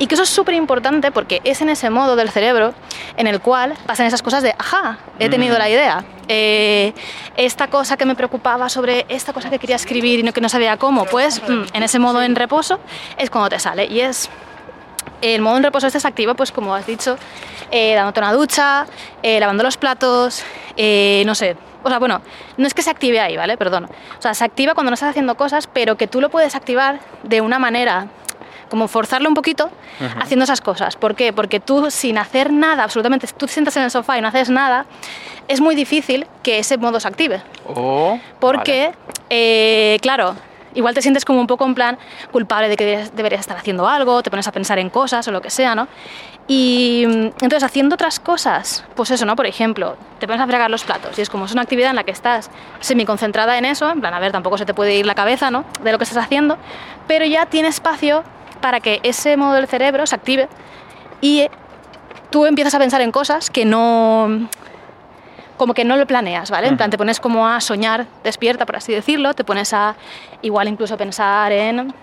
Y que eso es súper importante porque es en ese modo del cerebro en el cual pasan esas cosas de, ajá, he tenido la idea. Eh, esta cosa que me preocupaba sobre esta cosa que quería escribir y no, que no sabía cómo, pues mm, en ese modo en reposo es cuando te sale. Y es el modo en reposo este se activa, pues como has dicho, eh, dándote una ducha, eh, lavando los platos, eh, no sé. O sea, bueno, no es que se active ahí, ¿vale? Perdón. O sea, se activa cuando no estás haciendo cosas, pero que tú lo puedes activar de una manera, como forzarlo un poquito, haciendo esas cosas. ¿Por qué? Porque tú sin hacer nada, absolutamente, tú te sientas en el sofá y no haces nada, es muy difícil que ese modo se active. Oh, Porque, eh, claro, igual te sientes como un poco en plan culpable de que deberías, estar haciendo algo, te pones a pensar en cosas o lo que sea, ¿no? Y mm, entonces haciendo otras cosas, pues eso, ¿no? Por ejemplo, te pones a fregar los platos y es como es una actividad en la que estás semi-concentrada en eso, en plan, a ver, tampoco se te puede ir la cabeza, ¿no? De lo que estás haciendo, pero ya tiene espacio para que ese modo del cerebro se active y tú empiezas a pensar en cosas que no como que no lo planeas, ¿vale? En plan, te pones como a soñar despierta, por así decirlo, te pones a igual incluso pensar en,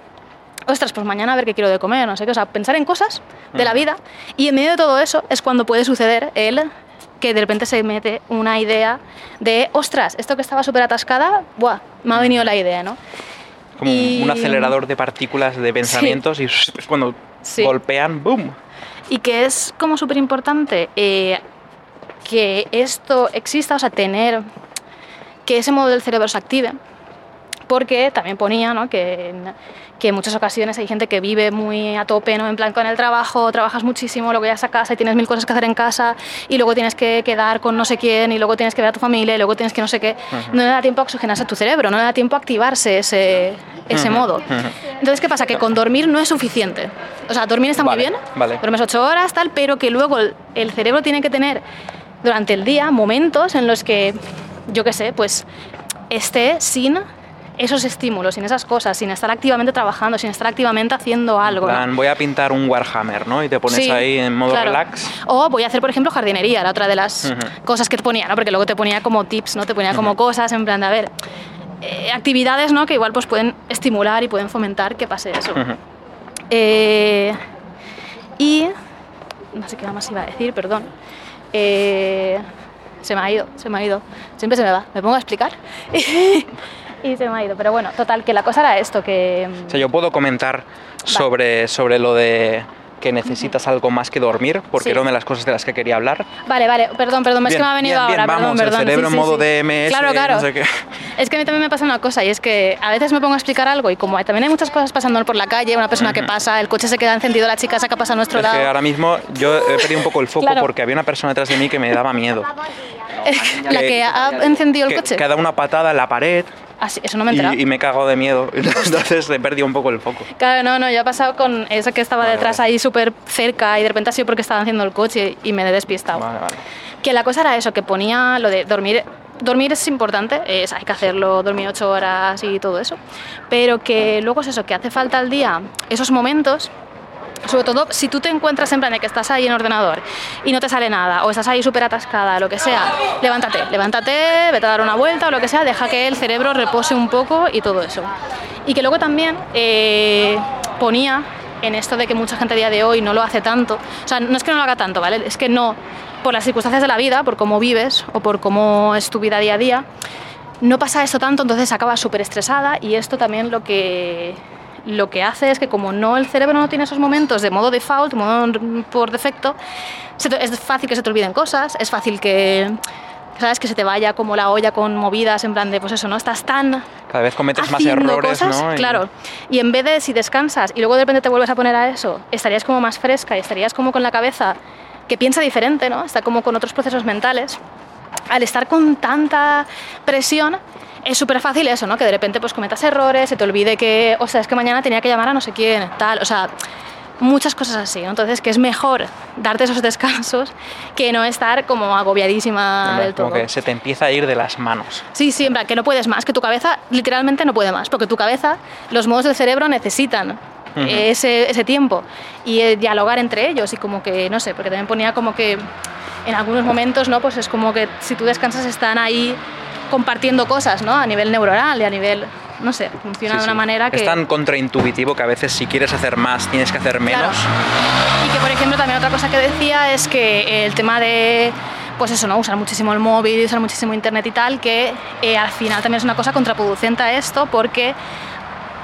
ostras, pues mañana a ver qué quiero de comer, no sé qué, o sea, pensar en cosas de la vida y en medio de todo eso es cuando puede suceder el que de repente se mete una idea de, ostras, esto que estaba súper atascada, ¡buah! Me ha venido la idea, ¿no? como y- un acelerador de partículas de pensamientos y es cuando Sí. golpean, ¡boom! y que es como súper importante eh, que esto exista, o sea, tener que ese modo del cerebro se active, porque también ponía ¿no? que, en, que en muchas ocasiones hay gente que vive muy a tope, ¿no? en plan con el trabajo, trabajas muchísimo, luego llegas a casa y tienes mil cosas que hacer en casa y luego tienes que quedar con no sé quién y luego tienes que ver a tu familia y luego tienes que no sé qué. No le da tiempo a oxigenarse a tu cerebro, no le da tiempo a activarse ese, ese modo. Entonces, ¿qué pasa? Que con dormir no es suficiente. O sea, dormir está Vale, muy bien, vale. duermes ocho horas, tal, pero que luego el, el cerebro tiene que tener durante el día momentos en los que, yo qué sé, pues esté sin esos estímulos, sin esas cosas, sin estar activamente trabajando, sin estar activamente haciendo algo. ¿no? plan, voy a pintar un Warhammer, ¿no? Y te pones Sí, ahí en modo claro. relax. O voy a hacer, por ejemplo, jardinería, la otra de las Ujú. cosas que te ponía, ¿no? Porque luego te ponía como tips, ¿no? Te ponía como cosas en plan de, a ver, eh, actividades, ¿no? Que igual pues pueden estimular y pueden fomentar que pase eso. Ujú. Eh, y no sé qué más iba a decir, perdón. Eh, se me ha ido, se me ha ido. Siempre se me va. Me pongo a explicar y se me ha ido. Pero bueno, total, que la cosa era esto, que... O sea, yo puedo comentar sobre, sobre lo de que necesitas algo más que dormir, porque Sí. era una de las cosas de las que quería hablar. Vale, vale, perdón, perdón, es Bien, que me ha venido bien, bien, ahora, vamos, perdón, el cerebro en modo DMS, Claro, claro. no sé qué. Es que a mí también me pasa una cosa y es que a veces me pongo a explicar algo y como también hay muchas cosas pasando por la calle, una persona que pasa, el coche se queda encendido, la chica saca pasa a nuestro Es que lado. ahora mismo yo he perdido un poco el foco Claro. porque había una persona detrás de mí que me daba miedo. la que ha encendido el que, coche. que ha dado una patada en la pared Ah, sí, eso no me he y, y me he cagado de miedo. Entonces he perdido un poco el foco. Claro, no, no, yo he pasado con eso que estaba Vale, detrás vale. ahí súper cerca y de repente ha sido porque estaba haciendo el coche y me he despistado. Vale. Que la cosa era eso, que ponía lo de dormir. Dormir es importante, es, hay que hacerlo, dormir ocho horas y todo eso. Pero que luego es eso, que hace falta al día esos momentos. Sobre todo si tú te encuentras en plan de que estás ahí en ordenador y no te sale nada, o estás ahí súper atascada, lo que sea, levántate, levántate, vete a dar una vuelta o lo que sea, deja que el cerebro repose un poco y todo eso. Y que luego también eh, ponía en esto de que mucha gente a día de hoy no lo hace tanto, o sea, no es que no lo haga tanto, ¿vale? Es que no, por las circunstancias de la vida, por cómo vives o por cómo es tu vida día a día, no pasa esto tanto, entonces acabas súper estresada y esto también lo que, lo que hace es que como no el cerebro no tiene esos momentos de modo default, modo por defecto, es fácil que se te olviden cosas, es fácil que... ¿Sabes? Que se te vaya como la olla con movidas, en plan de, pues eso, ¿no? Estás tan Cada vez cometes más errores, cosas, ¿no? Y- Claro. Y en vez de si descansas y luego de repente te vuelves a poner a eso, estarías como más fresca y estarías como con la cabeza que piensa diferente, ¿no? Está como con otros procesos mentales. Al estar con tanta presión, es súper fácil eso, ¿no? Que de repente pues cometas errores, se te olvide que, o sea, es que mañana tenía que llamar a no sé quién, tal, o sea, muchas cosas así, ¿no? Entonces, que es mejor darte esos descansos que no estar como agobiadísima Hombre, del todo. como que se te empieza a ir de las manos. Sí, sí, en plan, que no puedes más, que tu cabeza literalmente no puede más, porque tu cabeza, los modos del cerebro necesitan ese, ese tiempo y eh, dialogar entre ellos y como que, no sé, porque también ponía como que en algunos momentos, ¿no? Pues es como que si tú descansas están ahí compartiendo cosas, ¿no? A nivel neuronal y a nivel, no sé, funciona Sí, de una sí. manera que... Es tan contraintuitivo que a veces si quieres hacer más tienes que hacer menos. Claro. Y que, por ejemplo, también otra cosa que decía es que el tema de, pues eso, ¿no? Usar muchísimo el móvil, usar muchísimo internet y tal, que eh, al final también es una cosa contraproducente a esto, porque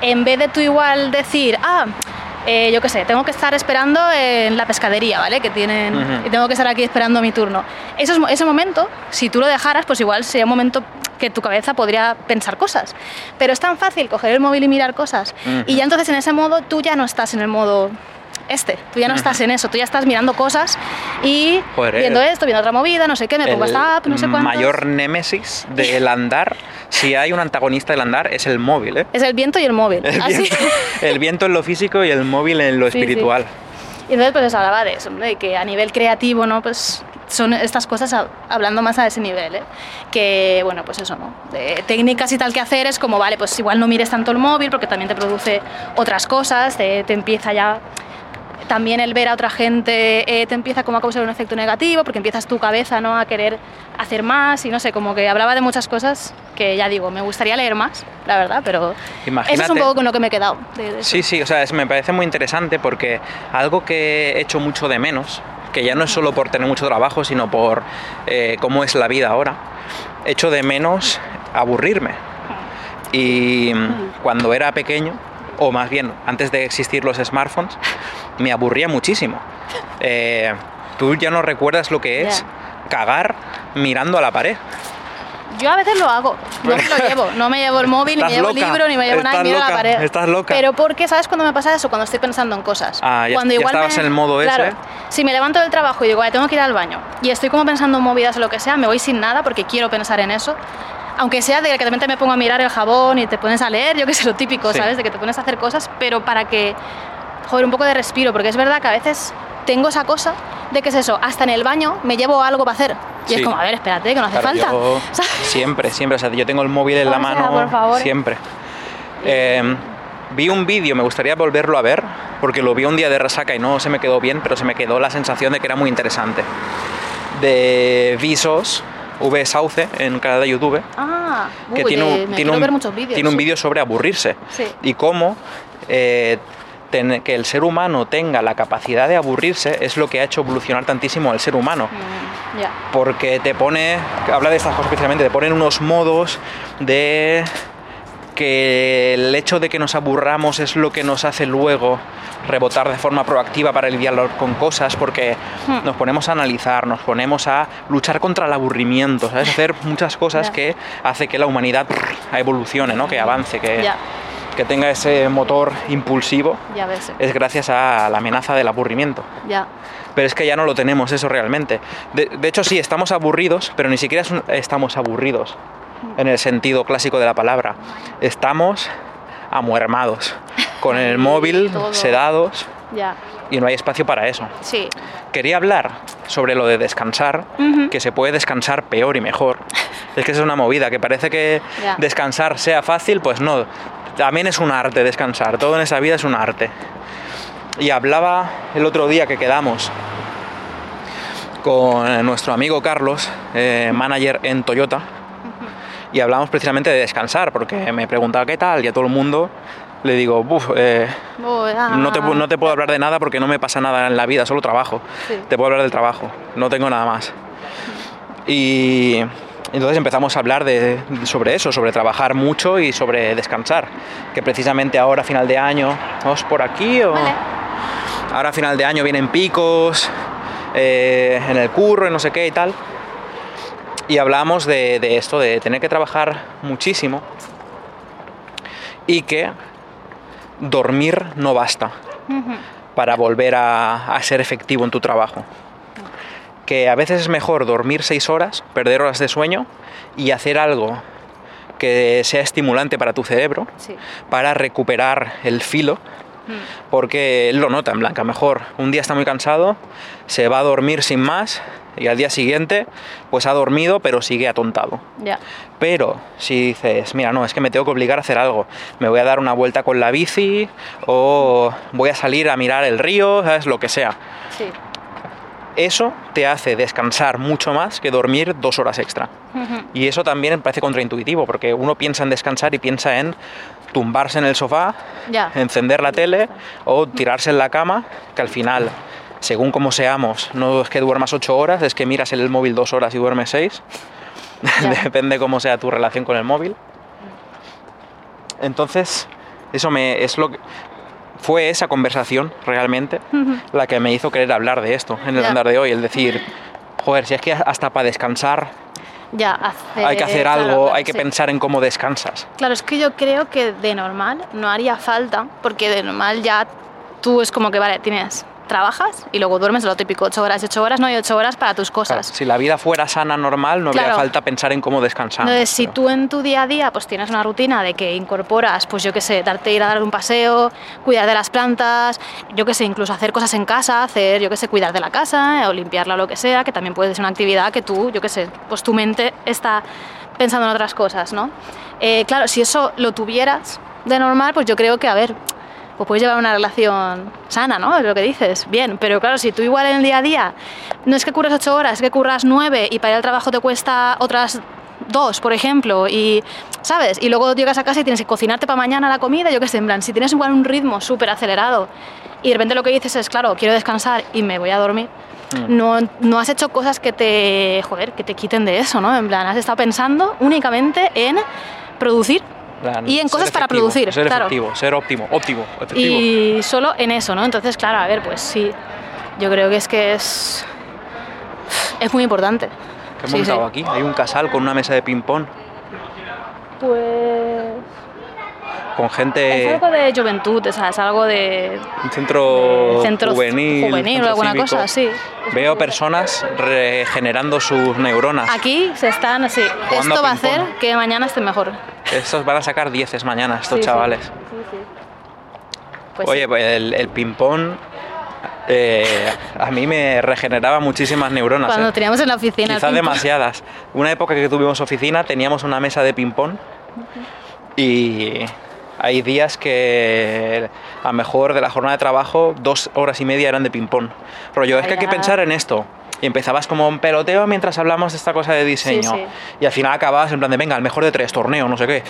en vez de tú igual decir, ah, eh, yo qué sé, tengo que estar esperando en la pescadería, ¿vale? Que tienen, y tengo que estar aquí esperando mi turno. Esos mo- ese momento, si tú lo dejaras, pues igual sería un momento que tu cabeza podría pensar cosas. Pero es tan fácil coger el móvil y mirar cosas. Y ya entonces en ese modo tú ya no estás en el modo este, tú ya no estás en eso, tú ya estás mirando cosas y Joder, viendo eh, esto, viendo otra movida, no sé qué, me pongo esta app, no sé cuánto. mayor némesis del andar, si hay un antagonista del andar, es el móvil, ¿eh? Es el viento y el móvil. El Así. viento, el viento en lo físico y el móvil en lo Sí, sí. espiritual. Y entonces pues eso, hablaba de eso, ¿no? de que a nivel creativo, ¿no? Pues son estas cosas a- hablando más a ese nivel, ¿eh? Que, bueno, pues eso, ¿no? De técnicas y tal que hacer es como, vale, pues igual no mires tanto el móvil porque también te produce otras cosas, te, te empieza ya... También el ver a otra gente eh, te empieza como a causar un efecto negativo porque empiezas tu cabeza ¿no? a querer hacer más y no sé, como que hablaba de muchas cosas que ya digo, me gustaría leer más, la verdad, pero eso es un poco con lo que me he quedado. de- de. Sí, sí, o sea, es- me parece muy interesante porque algo que he hecho mucho de menos, que ya no es solo por tener mucho trabajo, sino por eh, cómo es la vida ahora, echo de menos aburrirme. Y mm, cuando era pequeño, o más bien antes de existir los smartphones, me aburría muchísimo. Eh, Tú ya no recuerdas lo que es cagar mirando a la pared. Yo a veces lo hago, no me lo llevo, no me llevo el móvil, ni me llevo el libro, ni me llevo nada, miro la loca, pared. estás loca. Pero porque, ¿sabes cuándo me pasa eso? Cuando estoy pensando en cosas. Ah, ya- Cuando ya igual estabas me- en el modo ese. claro, Si me levanto del trabajo y digo, "Vale, tengo que ir al baño, y estoy como pensando en movidas o lo que sea, me voy sin nada porque quiero pensar en eso. Aunque sea de que de repente me pongo a mirar el jabón y te pones a leer, yo que sé, lo típico, Sí. ¿sabes? De que te pones a hacer cosas, pero para que, joder, un poco de respiro, porque es verdad que a veces tengo esa cosa de que es eso, hasta en el baño me llevo algo para hacer. Y Sí. es como, a ver, espérate, que no hace Claro, falta. siempre, siempre. O sea, yo tengo el móvil en O la sea, mano por favor. siempre. Eh, vi un vídeo, me gustaría volverlo a ver, porque lo vi un día de resaca y no se me quedó bien, pero se me quedó la sensación de que era muy interesante. De Visos, V Sauce, en canal de YouTube, Ah, que uy, tiene un, tiene un- ver muchos vídeos. tiene un sí. vídeo sobre aburrirse Sí. y cómo eh, ten- que el ser humano tenga la capacidad de aburrirse es lo que ha hecho evolucionar tantísimo al ser humano Mm, porque te pone, habla de estas cosas especialmente, te ponen unos modos de que el hecho de que nos aburramos es lo que nos hace luego rebotar de forma proactiva para lidiar con cosas, porque Hmm. nos ponemos a analizar, nos ponemos a luchar contra el aburrimiento, ¿sabes? Hacer muchas cosas que hace que la humanidad evolucione, ¿no? Que avance, que, que tenga ese motor impulsivo, ya ves. es gracias a la amenaza del aburrimiento. Ya. Pero es que ya no lo tenemos eso realmente. De, de hecho, sí, estamos aburridos, pero ni siquiera estamos aburridos en el sentido clásico de la palabra. Estamos amuermados, con el móvil, todo. sedados, Ya. y no hay espacio para eso. Sí. Quería hablar sobre lo de descansar, que se puede descansar peor y mejor. Es que es una movida, que parece que Ya. descansar sea fácil, pues no. También es un arte descansar, todo en esa vida es un arte. Y hablaba el otro día que quedamos con nuestro amigo Carlos, eh, manager en Toyota, y hablamos precisamente de descansar, porque me preguntaba qué tal, y a todo el mundo le digo, "Buf, eh, no te, pu- no te puedo hablar de nada porque no me pasa nada en la vida, solo trabajo. Sí. Te puedo hablar del trabajo, no tengo nada más. Y entonces empezamos a hablar de, sobre eso, sobre trabajar mucho y sobre descansar. Que precisamente ahora, a final de año, ¿vamos por aquí o...? Vale. Ahora a final de año vienen picos eh, en el curro y no sé qué y tal. Y hablamos de, de esto, de tener que trabajar muchísimo y que dormir no basta para volver a, a ser efectivo en tu trabajo. Que a veces es mejor dormir seis horas, perder horas de sueño y hacer algo que sea estimulante para tu cerebro, Sí. para recuperar el filo, Mm. porque él lo nota en blanca. Mejor un día está muy cansado, se va a dormir sin más y al día siguiente pues ha dormido pero sigue atontado. Ya. Pero si dices, mira, no, es que me tengo que obligar a hacer algo, me voy a dar una vuelta con la bici o voy a salir a mirar el río, ¿sabes? Lo que sea. Sí. Eso te hace descansar mucho más que dormir dos horas extra. Y eso también me parece contraintuitivo, porque uno piensa en descansar y piensa en tumbarse en el sofá, encender la tele o tirarse en la cama, que al final, según como seamos, no es que duermas ocho horas, es que miras el móvil dos horas y duermes seis. Depende cómo sea tu relación con el móvil. Entonces, eso me es lo que fue esa conversación realmente la que me hizo querer hablar de esto en el andar de hoy, el decir, joder, si es que hasta para descansar Ya. hacer- hay que hacer claro, algo, claro, hay que sí. pensar en cómo descansas. Claro, es que yo creo que de normal no haría falta, porque de normal ya tú es como que, vale, tienes, trabajas y luego duermes lo típico, 8 horas, 8 horas, no hay 8 horas para tus Claro, cosas. si la vida fuera sana, normal, no habría Claro. falta pensar en cómo descansar. Entonces, si tú en tu día a día pues tienes una rutina de que incorporas, pues yo qué sé, darte ir a dar un paseo, cuidar de las plantas, yo qué sé, incluso hacer cosas en casa, hacer, yo qué sé, cuidar de la casa o limpiarla o lo que sea, que también puede ser una actividad que tú, yo qué sé, pues tu mente está pensando en otras cosas, ¿no? Eh, claro, si eso lo tuvieras de normal, pues yo creo que, a ver, pues puedes llevar una relación sana, ¿no? Es lo que dices, bien, pero claro, si tú igual en el día a día no es que curras ocho horas, es que curras nueve y para ir al trabajo te cuesta otras dos, por ejemplo, y, ¿sabes? Y luego llegas a casa y tienes que cocinarte para mañana la comida, yo qué sé, en plan, si tienes igual un ritmo súper acelerado y de repente lo que dices es, claro, quiero descansar y me voy a dormir, Mm. no, no has hecho cosas que te, joder, que te quiten de eso, ¿no? En plan, has estado pensando únicamente en producir plan, y en cosas para efectivo, producir, Ser claro. efectivo, ser óptimo, óptimo, efectivo. y solo en eso, ¿no? Entonces, claro, a ver, pues sí, yo creo que es que es, es muy importante. ¿Qué he Sí, montado sí. aquí? Hay un casal con una mesa de ping-pong, Pues con es gente, algo de juventud, o sea, es algo de un centro, centro juvenil, juvenil o centro alguna cívico. cosa así. Veo personas regenerando sus neuronas. Aquí se están así. Jugando Esto va a hacer que mañana esté mejor. Estos van a sacar dieces mañana, estos Sí, chavales. Sí, sí. Pues Oye, pues el, el ping-pong eh, a mí me regeneraba muchísimas neuronas. cuando ¿eh? teníamos en la oficina. Quizás demasiadas. Una época que tuvimos oficina teníamos una mesa de ping-pong y hay días que a lo mejor de la jornada de trabajo dos horas y media eran de ping-pong. Rollo, es que hay que pensar en esto. Y empezabas como un peloteo mientras hablamos de esta cosa de diseño. sí. Y al final acababas en plan de, venga, el mejor de tres, torneo, no sé qué.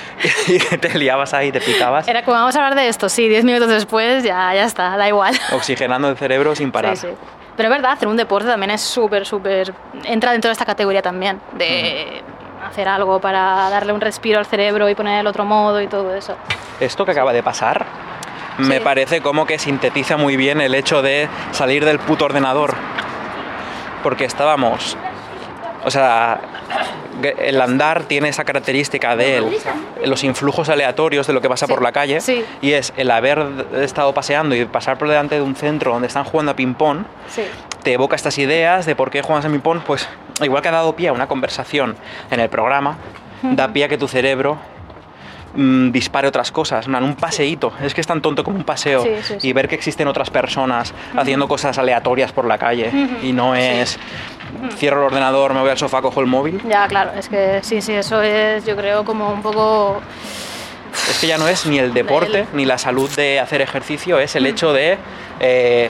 Y te liabas ahí, te picabas, Era como vamos a hablar de esto, sí, 10 minutos después ya, ya está, da igual. oxigenando el cerebro sin parar. Sí, sí. Pero es verdad, hacer un deporte también es súper, súper... Entra dentro de esta categoría también, de hacer algo para darle un respiro al cerebro y poner el otro modo y todo eso. Esto que acaba de pasar me Sí. parece como que sintetiza muy bien el hecho de salir del puto ordenador. Porque estábamos. O sea, el andar tiene esa característica de los influjos aleatorios de lo que pasa Sí. por la calle. Sí. Y es el haber estado paseando y pasar por delante de un centro donde están jugando a ping-pong Sí. te evoca estas ideas de por qué juegas a ping-pong, pues igual que ha dado pie a una conversación en el programa, da pie a que tu cerebro mm, dispare otras cosas, un paseíto, es que es tan tonto como un paseo Sí, sí, sí. y ver que existen otras personas haciendo cosas aleatorias por la calle y no es cierro el ordenador, me voy al sofá, cojo el móvil. Ya, claro, es que sí, sí, eso es, yo creo, como un poco. Es que ya no es ni el deporte El- ni la salud de hacer ejercicio, es el hecho de eh,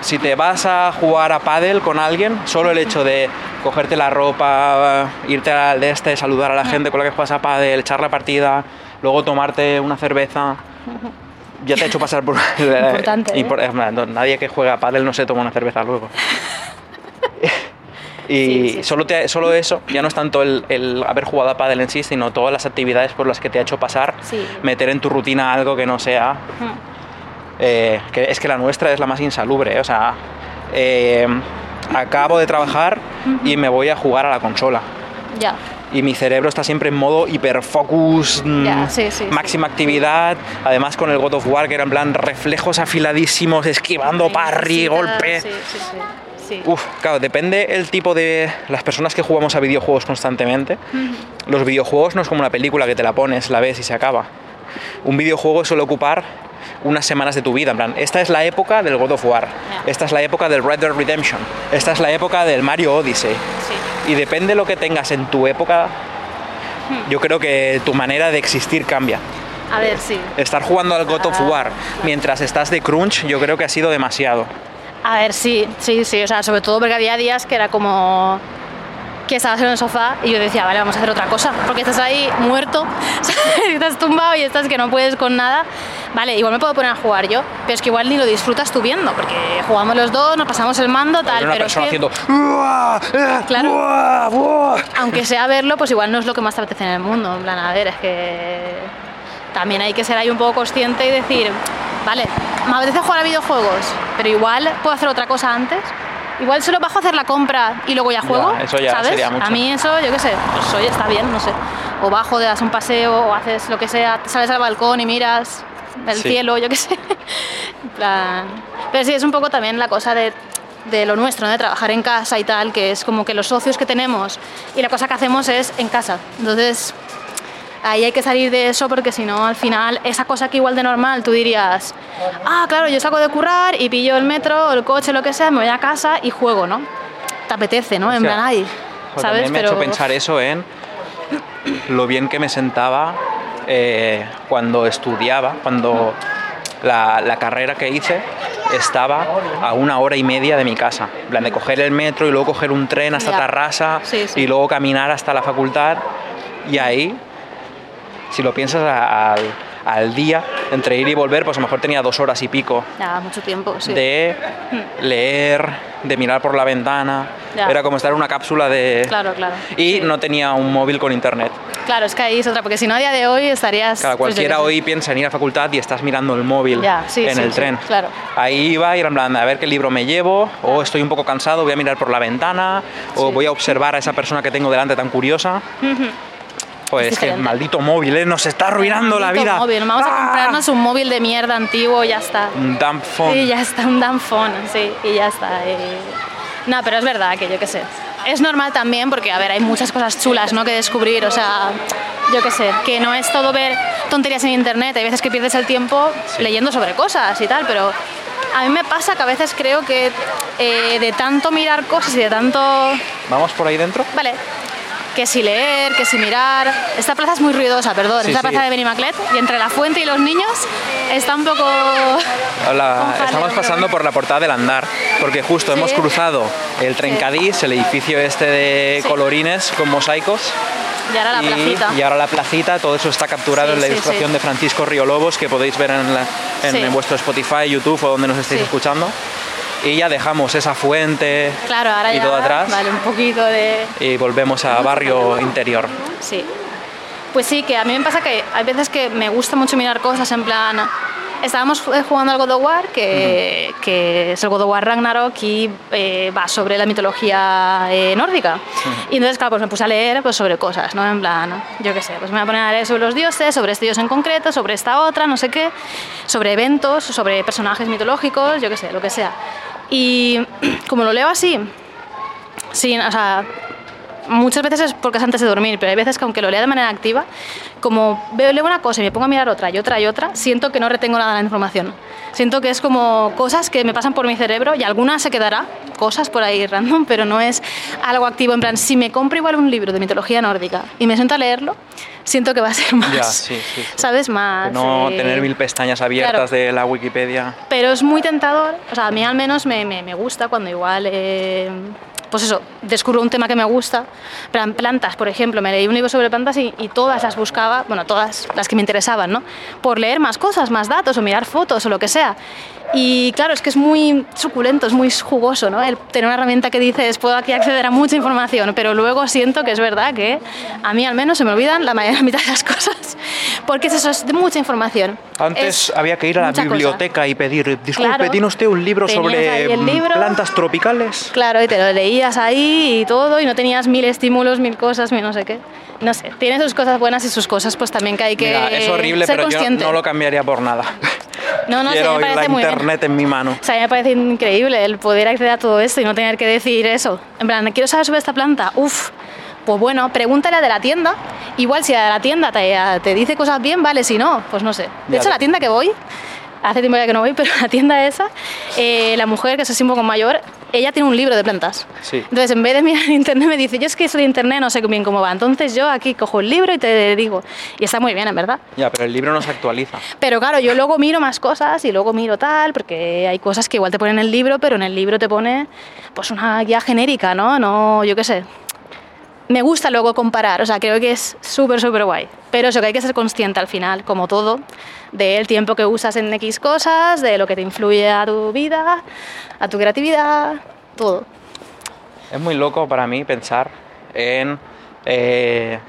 si te vas a jugar a pádel con alguien, solo el hecho de cogerte la ropa, irte al de este, saludar a la gente con la que juegas a pádel, echar la partida, luego tomarte una cerveza, ya te ha hecho pasar por... Importante, ¿eh? Impor- eh, Nadie que juega a pádel no se toma una cerveza luego. Y Sí, sí, solo, te- solo eso, ya no es tanto el, el haber jugado a pádel en sí, sino todas las actividades por las que te ha hecho pasar, Sí. meter en tu rutina algo que no sea... Eh, que es que la nuestra es la más insalubre, ¿eh? o sea, eh, acabo de trabajar y me voy a jugar a la consola. Ya. Y mi cerebro está siempre en modo hiperfocus, mm, Ya, sí, sí, sí. máxima actividad. Además, con el God of War, que era en plan reflejos afiladísimos, esquivando parry, golpe. Uf, claro, depende el tipo de. Las personas que jugamos a videojuegos constantemente. Los videojuegos no es como una película que te la pones, la ves y se acaba. Un videojuego suele ocupar unas semanas de tu vida. En plan, esta es la época del God of War. Esta es la época del Red Dead Redemption. Esta es la época del Mario Odyssey. Sí. Y depende de lo que tengas en tu época, Hmm. yo creo que tu manera de existir cambia. A ver, sí. Estar jugando al God of Ah, War mientras estás de crunch, yo creo que ha sido demasiado. A ver, sí, sí, sí. O sea, sobre todo porque había días que era como que estabas en el sofá y yo decía, vale, vamos a hacer otra cosa, porque estás ahí muerto, estás tumbado y estás que no puedes con nada. Vale, igual me puedo poner a jugar yo, pero es que igual ni lo disfrutas tú viendo, porque jugamos los dos, nos pasamos el mando, tal, una pero es que, haciendo. "Uah, eh, Claro. uah, uah". aunque sea verlo, pues igual no es lo que más te apetece en el mundo. En plan, a ver, es que también hay que ser ahí un poco consciente y decir, vale, me apetece jugar a videojuegos, pero igual puedo hacer otra cosa antes. Igual solo bajo a hacer la compra y luego ya juego. eso ya ¿sabes? sería mucho. A mí eso, yo qué sé, pues oye, está bien, no sé. O bajo, te das un paseo o haces lo que sea, sales al balcón y miras el Sí. cielo, yo qué sé. En plan... Pero sí, es un poco también la cosa de, de lo nuestro, ¿no? de trabajar en casa y tal, que es como que los socios que tenemos y la cosa que hacemos es en casa. Entonces, ahí hay que salir de eso porque si no, al final, esa cosa que igual de normal tú dirías, ah, claro, yo salgo de currar y pillo el metro o el coche, lo que sea, me voy a casa y juego, ¿no? Te apetece, ¿no? En O sea, plan, ay, ¿sabes? También me ha hecho pensar eso en lo bien que me sentaba eh, cuando estudiaba, cuando la, la carrera que hice estaba a una hora y media de mi casa. En plan, de coger el metro y luego coger un tren hasta Ya. Tarrasa Sí, sí. y luego caminar hasta la facultad. Y ahí, si lo piensas a- al, al día, entre ir y volver, pues a lo mejor tenía dos horas y pico Ya, mucho tiempo, sí. de leer, de mirar por la ventana. Ya. Era como estar en una cápsula de... Claro, claro. Y Sí. no tenía un móvil con internet. Claro, es que ahí es otra, porque si no a día de hoy estarías... Claro, pues, cualquiera hoy piensa en ir a facultad y estás mirando el móvil Ya, sí, en sí, el tren. claro. Ahí iba y era en plan, a ver qué libro me llevo, o estoy un poco cansado, voy a mirar por la ventana, o voy a observar a esa persona que tengo delante tan curiosa. Pues Es es que diferente. maldito móvil, ¿eh? nos está arruinando la vida. móvil, Vamos a ¡Ah! comprarnos un móvil de mierda antiguo y ya está. Un dumb phone. Y ya está, un damn phone, sí, y ya está. y- No, pero es verdad que yo qué sé. Es normal también porque, a ver, hay muchas cosas chulas, ¿no? Que descubrir, o sea, yo qué sé, que no es todo ver tonterías en internet, hay veces que pierdes el tiempo Sí. leyendo sobre cosas y tal, pero a mí me pasa que a veces creo que eh, de tanto mirar cosas y de tanto ¿Vamos por ahí dentro? Vale. Que si leer, que si mirar. Esta plaza es muy ruidosa, perdón. Sí, es la sí. plaza de Benimaclet y entre la fuente y los niños está un poco. Hola, estamos pasando por la portada del andar, porque justo Sí. hemos cruzado el Trencadís, el edificio este de colorines con mosaicos, Y ahora la y, placita. y ahora la placita, todo eso está capturado en la ilustración de Francisco Río Lobos, que podéis ver en, la- en- vuestro Spotify, YouTube o donde nos estéis escuchando. Y ya dejamos esa fuente Claro, ahora y ya todo atrás vale un poquito de y volvemos a barrio interior. Sí. Pues sí, que a mí me pasa que hay veces que me gusta mucho mirar cosas en plan... Estábamos eh, jugando al God of War, que, que es el God of War Ragnarok y eh, va sobre la mitología eh, nórdica. Y entonces, claro, pues me puse a leer pues, sobre cosas, ¿no? En plan, yo qué sé, pues me voy a poner a leer sobre los dioses, sobre este dios en concreto, sobre esta otra, no sé qué, sobre eventos, sobre personajes mitológicos, yo qué sé, lo que sea. Y como lo leo así, sí, o sea, muchas veces es porque es antes de dormir, pero hay veces que aunque lo lea de manera activa, como veo, leo una cosa y me pongo a mirar otra y otra y otra, siento que no retengo nada de la información. Siento que es como cosas que me pasan por mi cerebro y algunas se quedará, cosas por ahí random, pero no es algo activo. En plan, si me compro igual un libro de mitología nórdica y me siento a leerlo, siento que va a ser más, Ya, sí, sí, sí. ¿sabes? Más... No eh, tener mil pestañas abiertas claro. de la Wikipedia. pero es muy tentador, o sea, a mí al menos me, me, me gusta cuando igual, eh, pues eso, descubro un tema que me gusta, plan plantas, por ejemplo, me leí un libro sobre plantas y, y todas las buscaba, bueno, todas las que me interesaban, ¿no? Por leer más cosas, más datos o mirar fotos o lo que sea. Y claro, es que es muy suculento, es muy jugoso, ¿no? El tener una herramienta que dices, puedo aquí acceder a mucha información, pero luego siento que es verdad que a mí al menos se me olvidan la mayor- mitad de las cosas, porque es eso, es de mucha información. Antes Es había que ir a la mucha cosa. biblioteca y pedir, disculpe, Claro. ¿tiene usted un libro sobre mm, libro. plantas tropicales? Claro, y te lo leías ahí y todo, y no tenías mil estímulos, mil cosas, mil no sé qué. No sé, tiene sus cosas buenas y sus cosas pues también que hay que Mira, es horrible, ser pero yo consciente. no lo cambiaría por nada. No, no, sí, me parece muy bien. Internet en mi mano. O sea, a mí me parece increíble el poder acceder a todo esto y no tener que decir eso. En plan, quiero saber sobre esta planta. Uf, pues bueno, pregúntale a de la tienda. Igual si a de la tienda te, te dice cosas bien, vale, si no, pues no sé. De Ya hecho, te- la tienda que voy, hace tiempo ya que no voy, pero la tienda esa, eh, la mujer que es así un poco mayor, ella tiene un libro de plantas. Sí. Entonces, en vez de mirar en internet, me dice, yo es que eso de internet no sé bien cómo va. Entonces, yo aquí cojo el libro y te digo. Y está muy bien, en verdad. Ya, pero el libro no se actualiza. Pero claro, yo luego miro más cosas y luego miro tal, porque hay cosas que igual te ponen en el libro, pero en el libro te pone pues una guía genérica, ¿no? No, yo qué sé. Me gusta luego comparar, o sea, creo que es súper, súper guay. Pero eso que hay que ser consciente al final, como todo, del tiempo que usas en X cosas, de lo que te influye a tu vida, a tu creatividad, todo. Es muy loco para mí pensar en eh,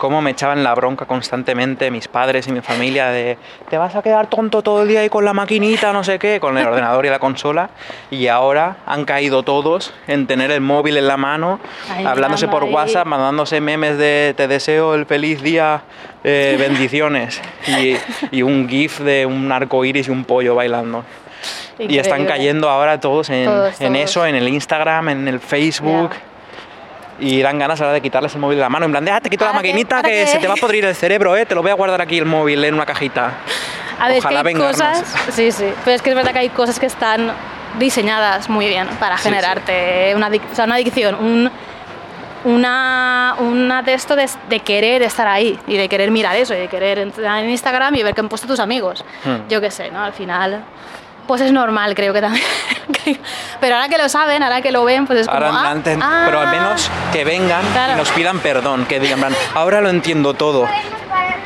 cómo me echaban la bronca constantemente mis padres y mi familia de te vas a quedar tonto todo el día ahí con la maquinita, no sé qué, con el ordenador y la consola. Y ahora han caído todos en tener el móvil en la mano, hablándose por ahí. WhatsApp, mandándose memes de te deseo el feliz día, eh, bendiciones. Y, y un GIF de un arco iris y un pollo bailando. Y están cayendo ahora todos en, Todos, en todos. eso, en el Instagram, en el Facebook. Y dan ganas ahora de quitarles el móvil de la mano. En plan de, ah, te quito la ¿Ahora qué? maquinita ¿Ahora que se te va a podrir el cerebro, ¿eh? Te lo voy a guardar aquí el móvil en una cajita. A ver, es que Ojalá hay vengan cosas, más. sí, sí, pero es que es verdad que hay cosas que están diseñadas muy bien para Sí, generarte Una, o sea, una adicción, un, una, una de esto de, de querer estar ahí y de querer mirar eso y de querer entrar en Instagram y ver qué han puesto tus amigos. Hmm. Yo qué sé, ¿no? Al final, pues es normal, creo que también. pero ahora que lo saben, ahora que lo ven, pues es como. Ahora ah, antes- ah, pero al menos que vengan Claro. y nos pidan perdón, que digan, ahora lo entiendo todo.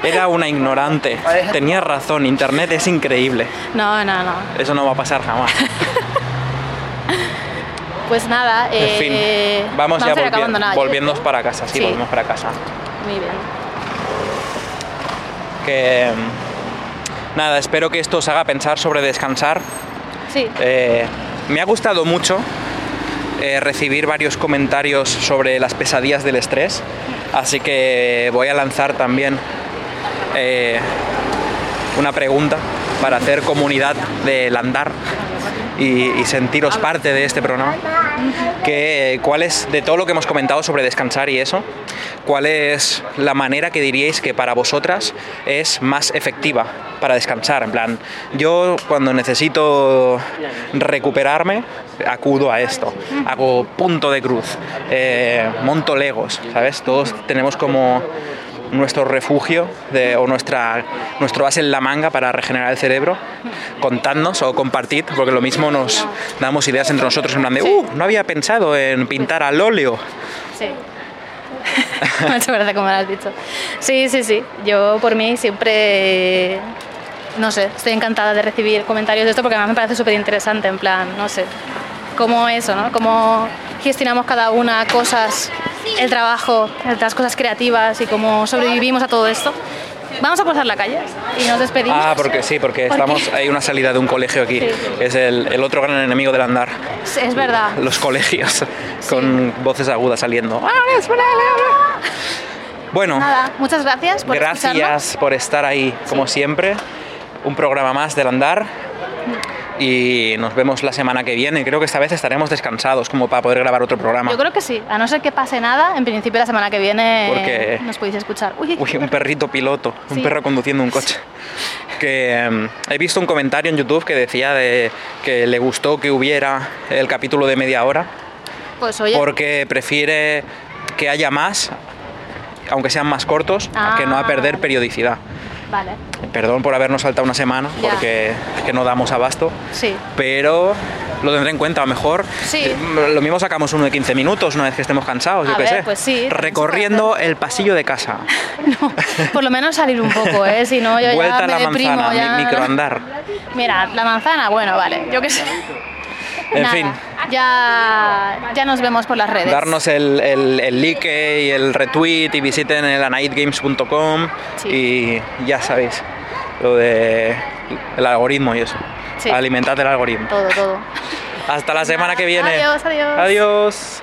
Era una ignorante. Tenía razón, internet es increíble. No, no, no. Eso no va a pasar jamás. Pues nada, En eh, fin, vamos, ya volvi- acabando, nada, yo- volviéndonos para casa. Sí, Sí. volvemos para casa. Muy bien. Que mm, nada, espero que esto os haga pensar sobre descansar. Sí. Eh, me ha gustado mucho eh, recibir varios comentarios sobre las pesadillas del estrés, así que voy a lanzar también eh, una pregunta para hacer comunidad del andar y, sentiros parte de este programa. Que, ¿Cuál es, de todo lo que hemos comentado sobre descansar y eso, cuál es la manera que diríais que para vosotras es más efectiva para descansar? En plan, yo cuando necesito recuperarme, acudo a esto. Hago punto de cruz, eh, monto legos, ¿sabes? Todos tenemos como nuestro refugio de- o nuestra, nuestro as en la manga para regenerar el cerebro, contadnos o compartid, porque lo mismo nos damos ideas entre nosotros en plan de, uh, no había pensado en pintar al óleo. Sí. Me ha hecho gracia como lo has dicho. Sí, sí, sí. Yo por mí siempre no sé, estoy encantada de recibir comentarios de esto porque además me parece súper interesante, en plan, no sé, cómo eso, ¿no? Cómo gestionamos cada una cosas, el trabajo, las cosas creativas y cómo sobrevivimos a todo esto. Vamos a cruzar la calle y nos despedimos. Ah, porque sí, porque estamos hay una salida de un colegio aquí. Sí. Es el, el otro gran enemigo del andar. Es verdad. Los colegios con voces agudas saliendo. Bueno, Nada, muchas gracias por escucharnos. gracias por estar ahí, como siempre. Un programa más del andar. Y nos vemos la semana que viene. Creo que esta vez estaremos descansados como para poder grabar otro programa. Yo creo que sí, a no ser que pase nada, en principio la semana que viene Porque- nos podéis escuchar. Uy, Uy, un perrito piloto, un perro conduciendo un coche. Que em, he visto un comentario en YouTube que decía de que le gustó que hubiera el capítulo de media hora pues oye, porque prefiere que haya más, aunque sean más cortos, a que no a Ah, perder vale. periodicidad. Vale, Perdón por habernos saltado una semana, Ya. porque es que no damos abasto, sí. pero lo tendré en cuenta. A lo mejor Sí. eh, lo mismo sacamos uno de 15 minutos una vez que estemos cansados, yo A qué sé. pues sí, Recorriendo el pasillo de casa. No, por lo menos salir un poco, ¿eh? Si no, yo Vuelta ya a me la deprimo. manzana, ya... mi- microandar. Mira, la manzana, bueno, vale, yo qué sé. En Nada, fin. Ya, ya nos vemos por las redes. darnos el, el, el like y el retweet y visiten el anaidgames.com Sí. y ya sabéis lo de el algoritmo y eso. Sí. Alimentad el algoritmo. Todo, todo. Hasta la semana que viene. Adiós, adiós. Adiós.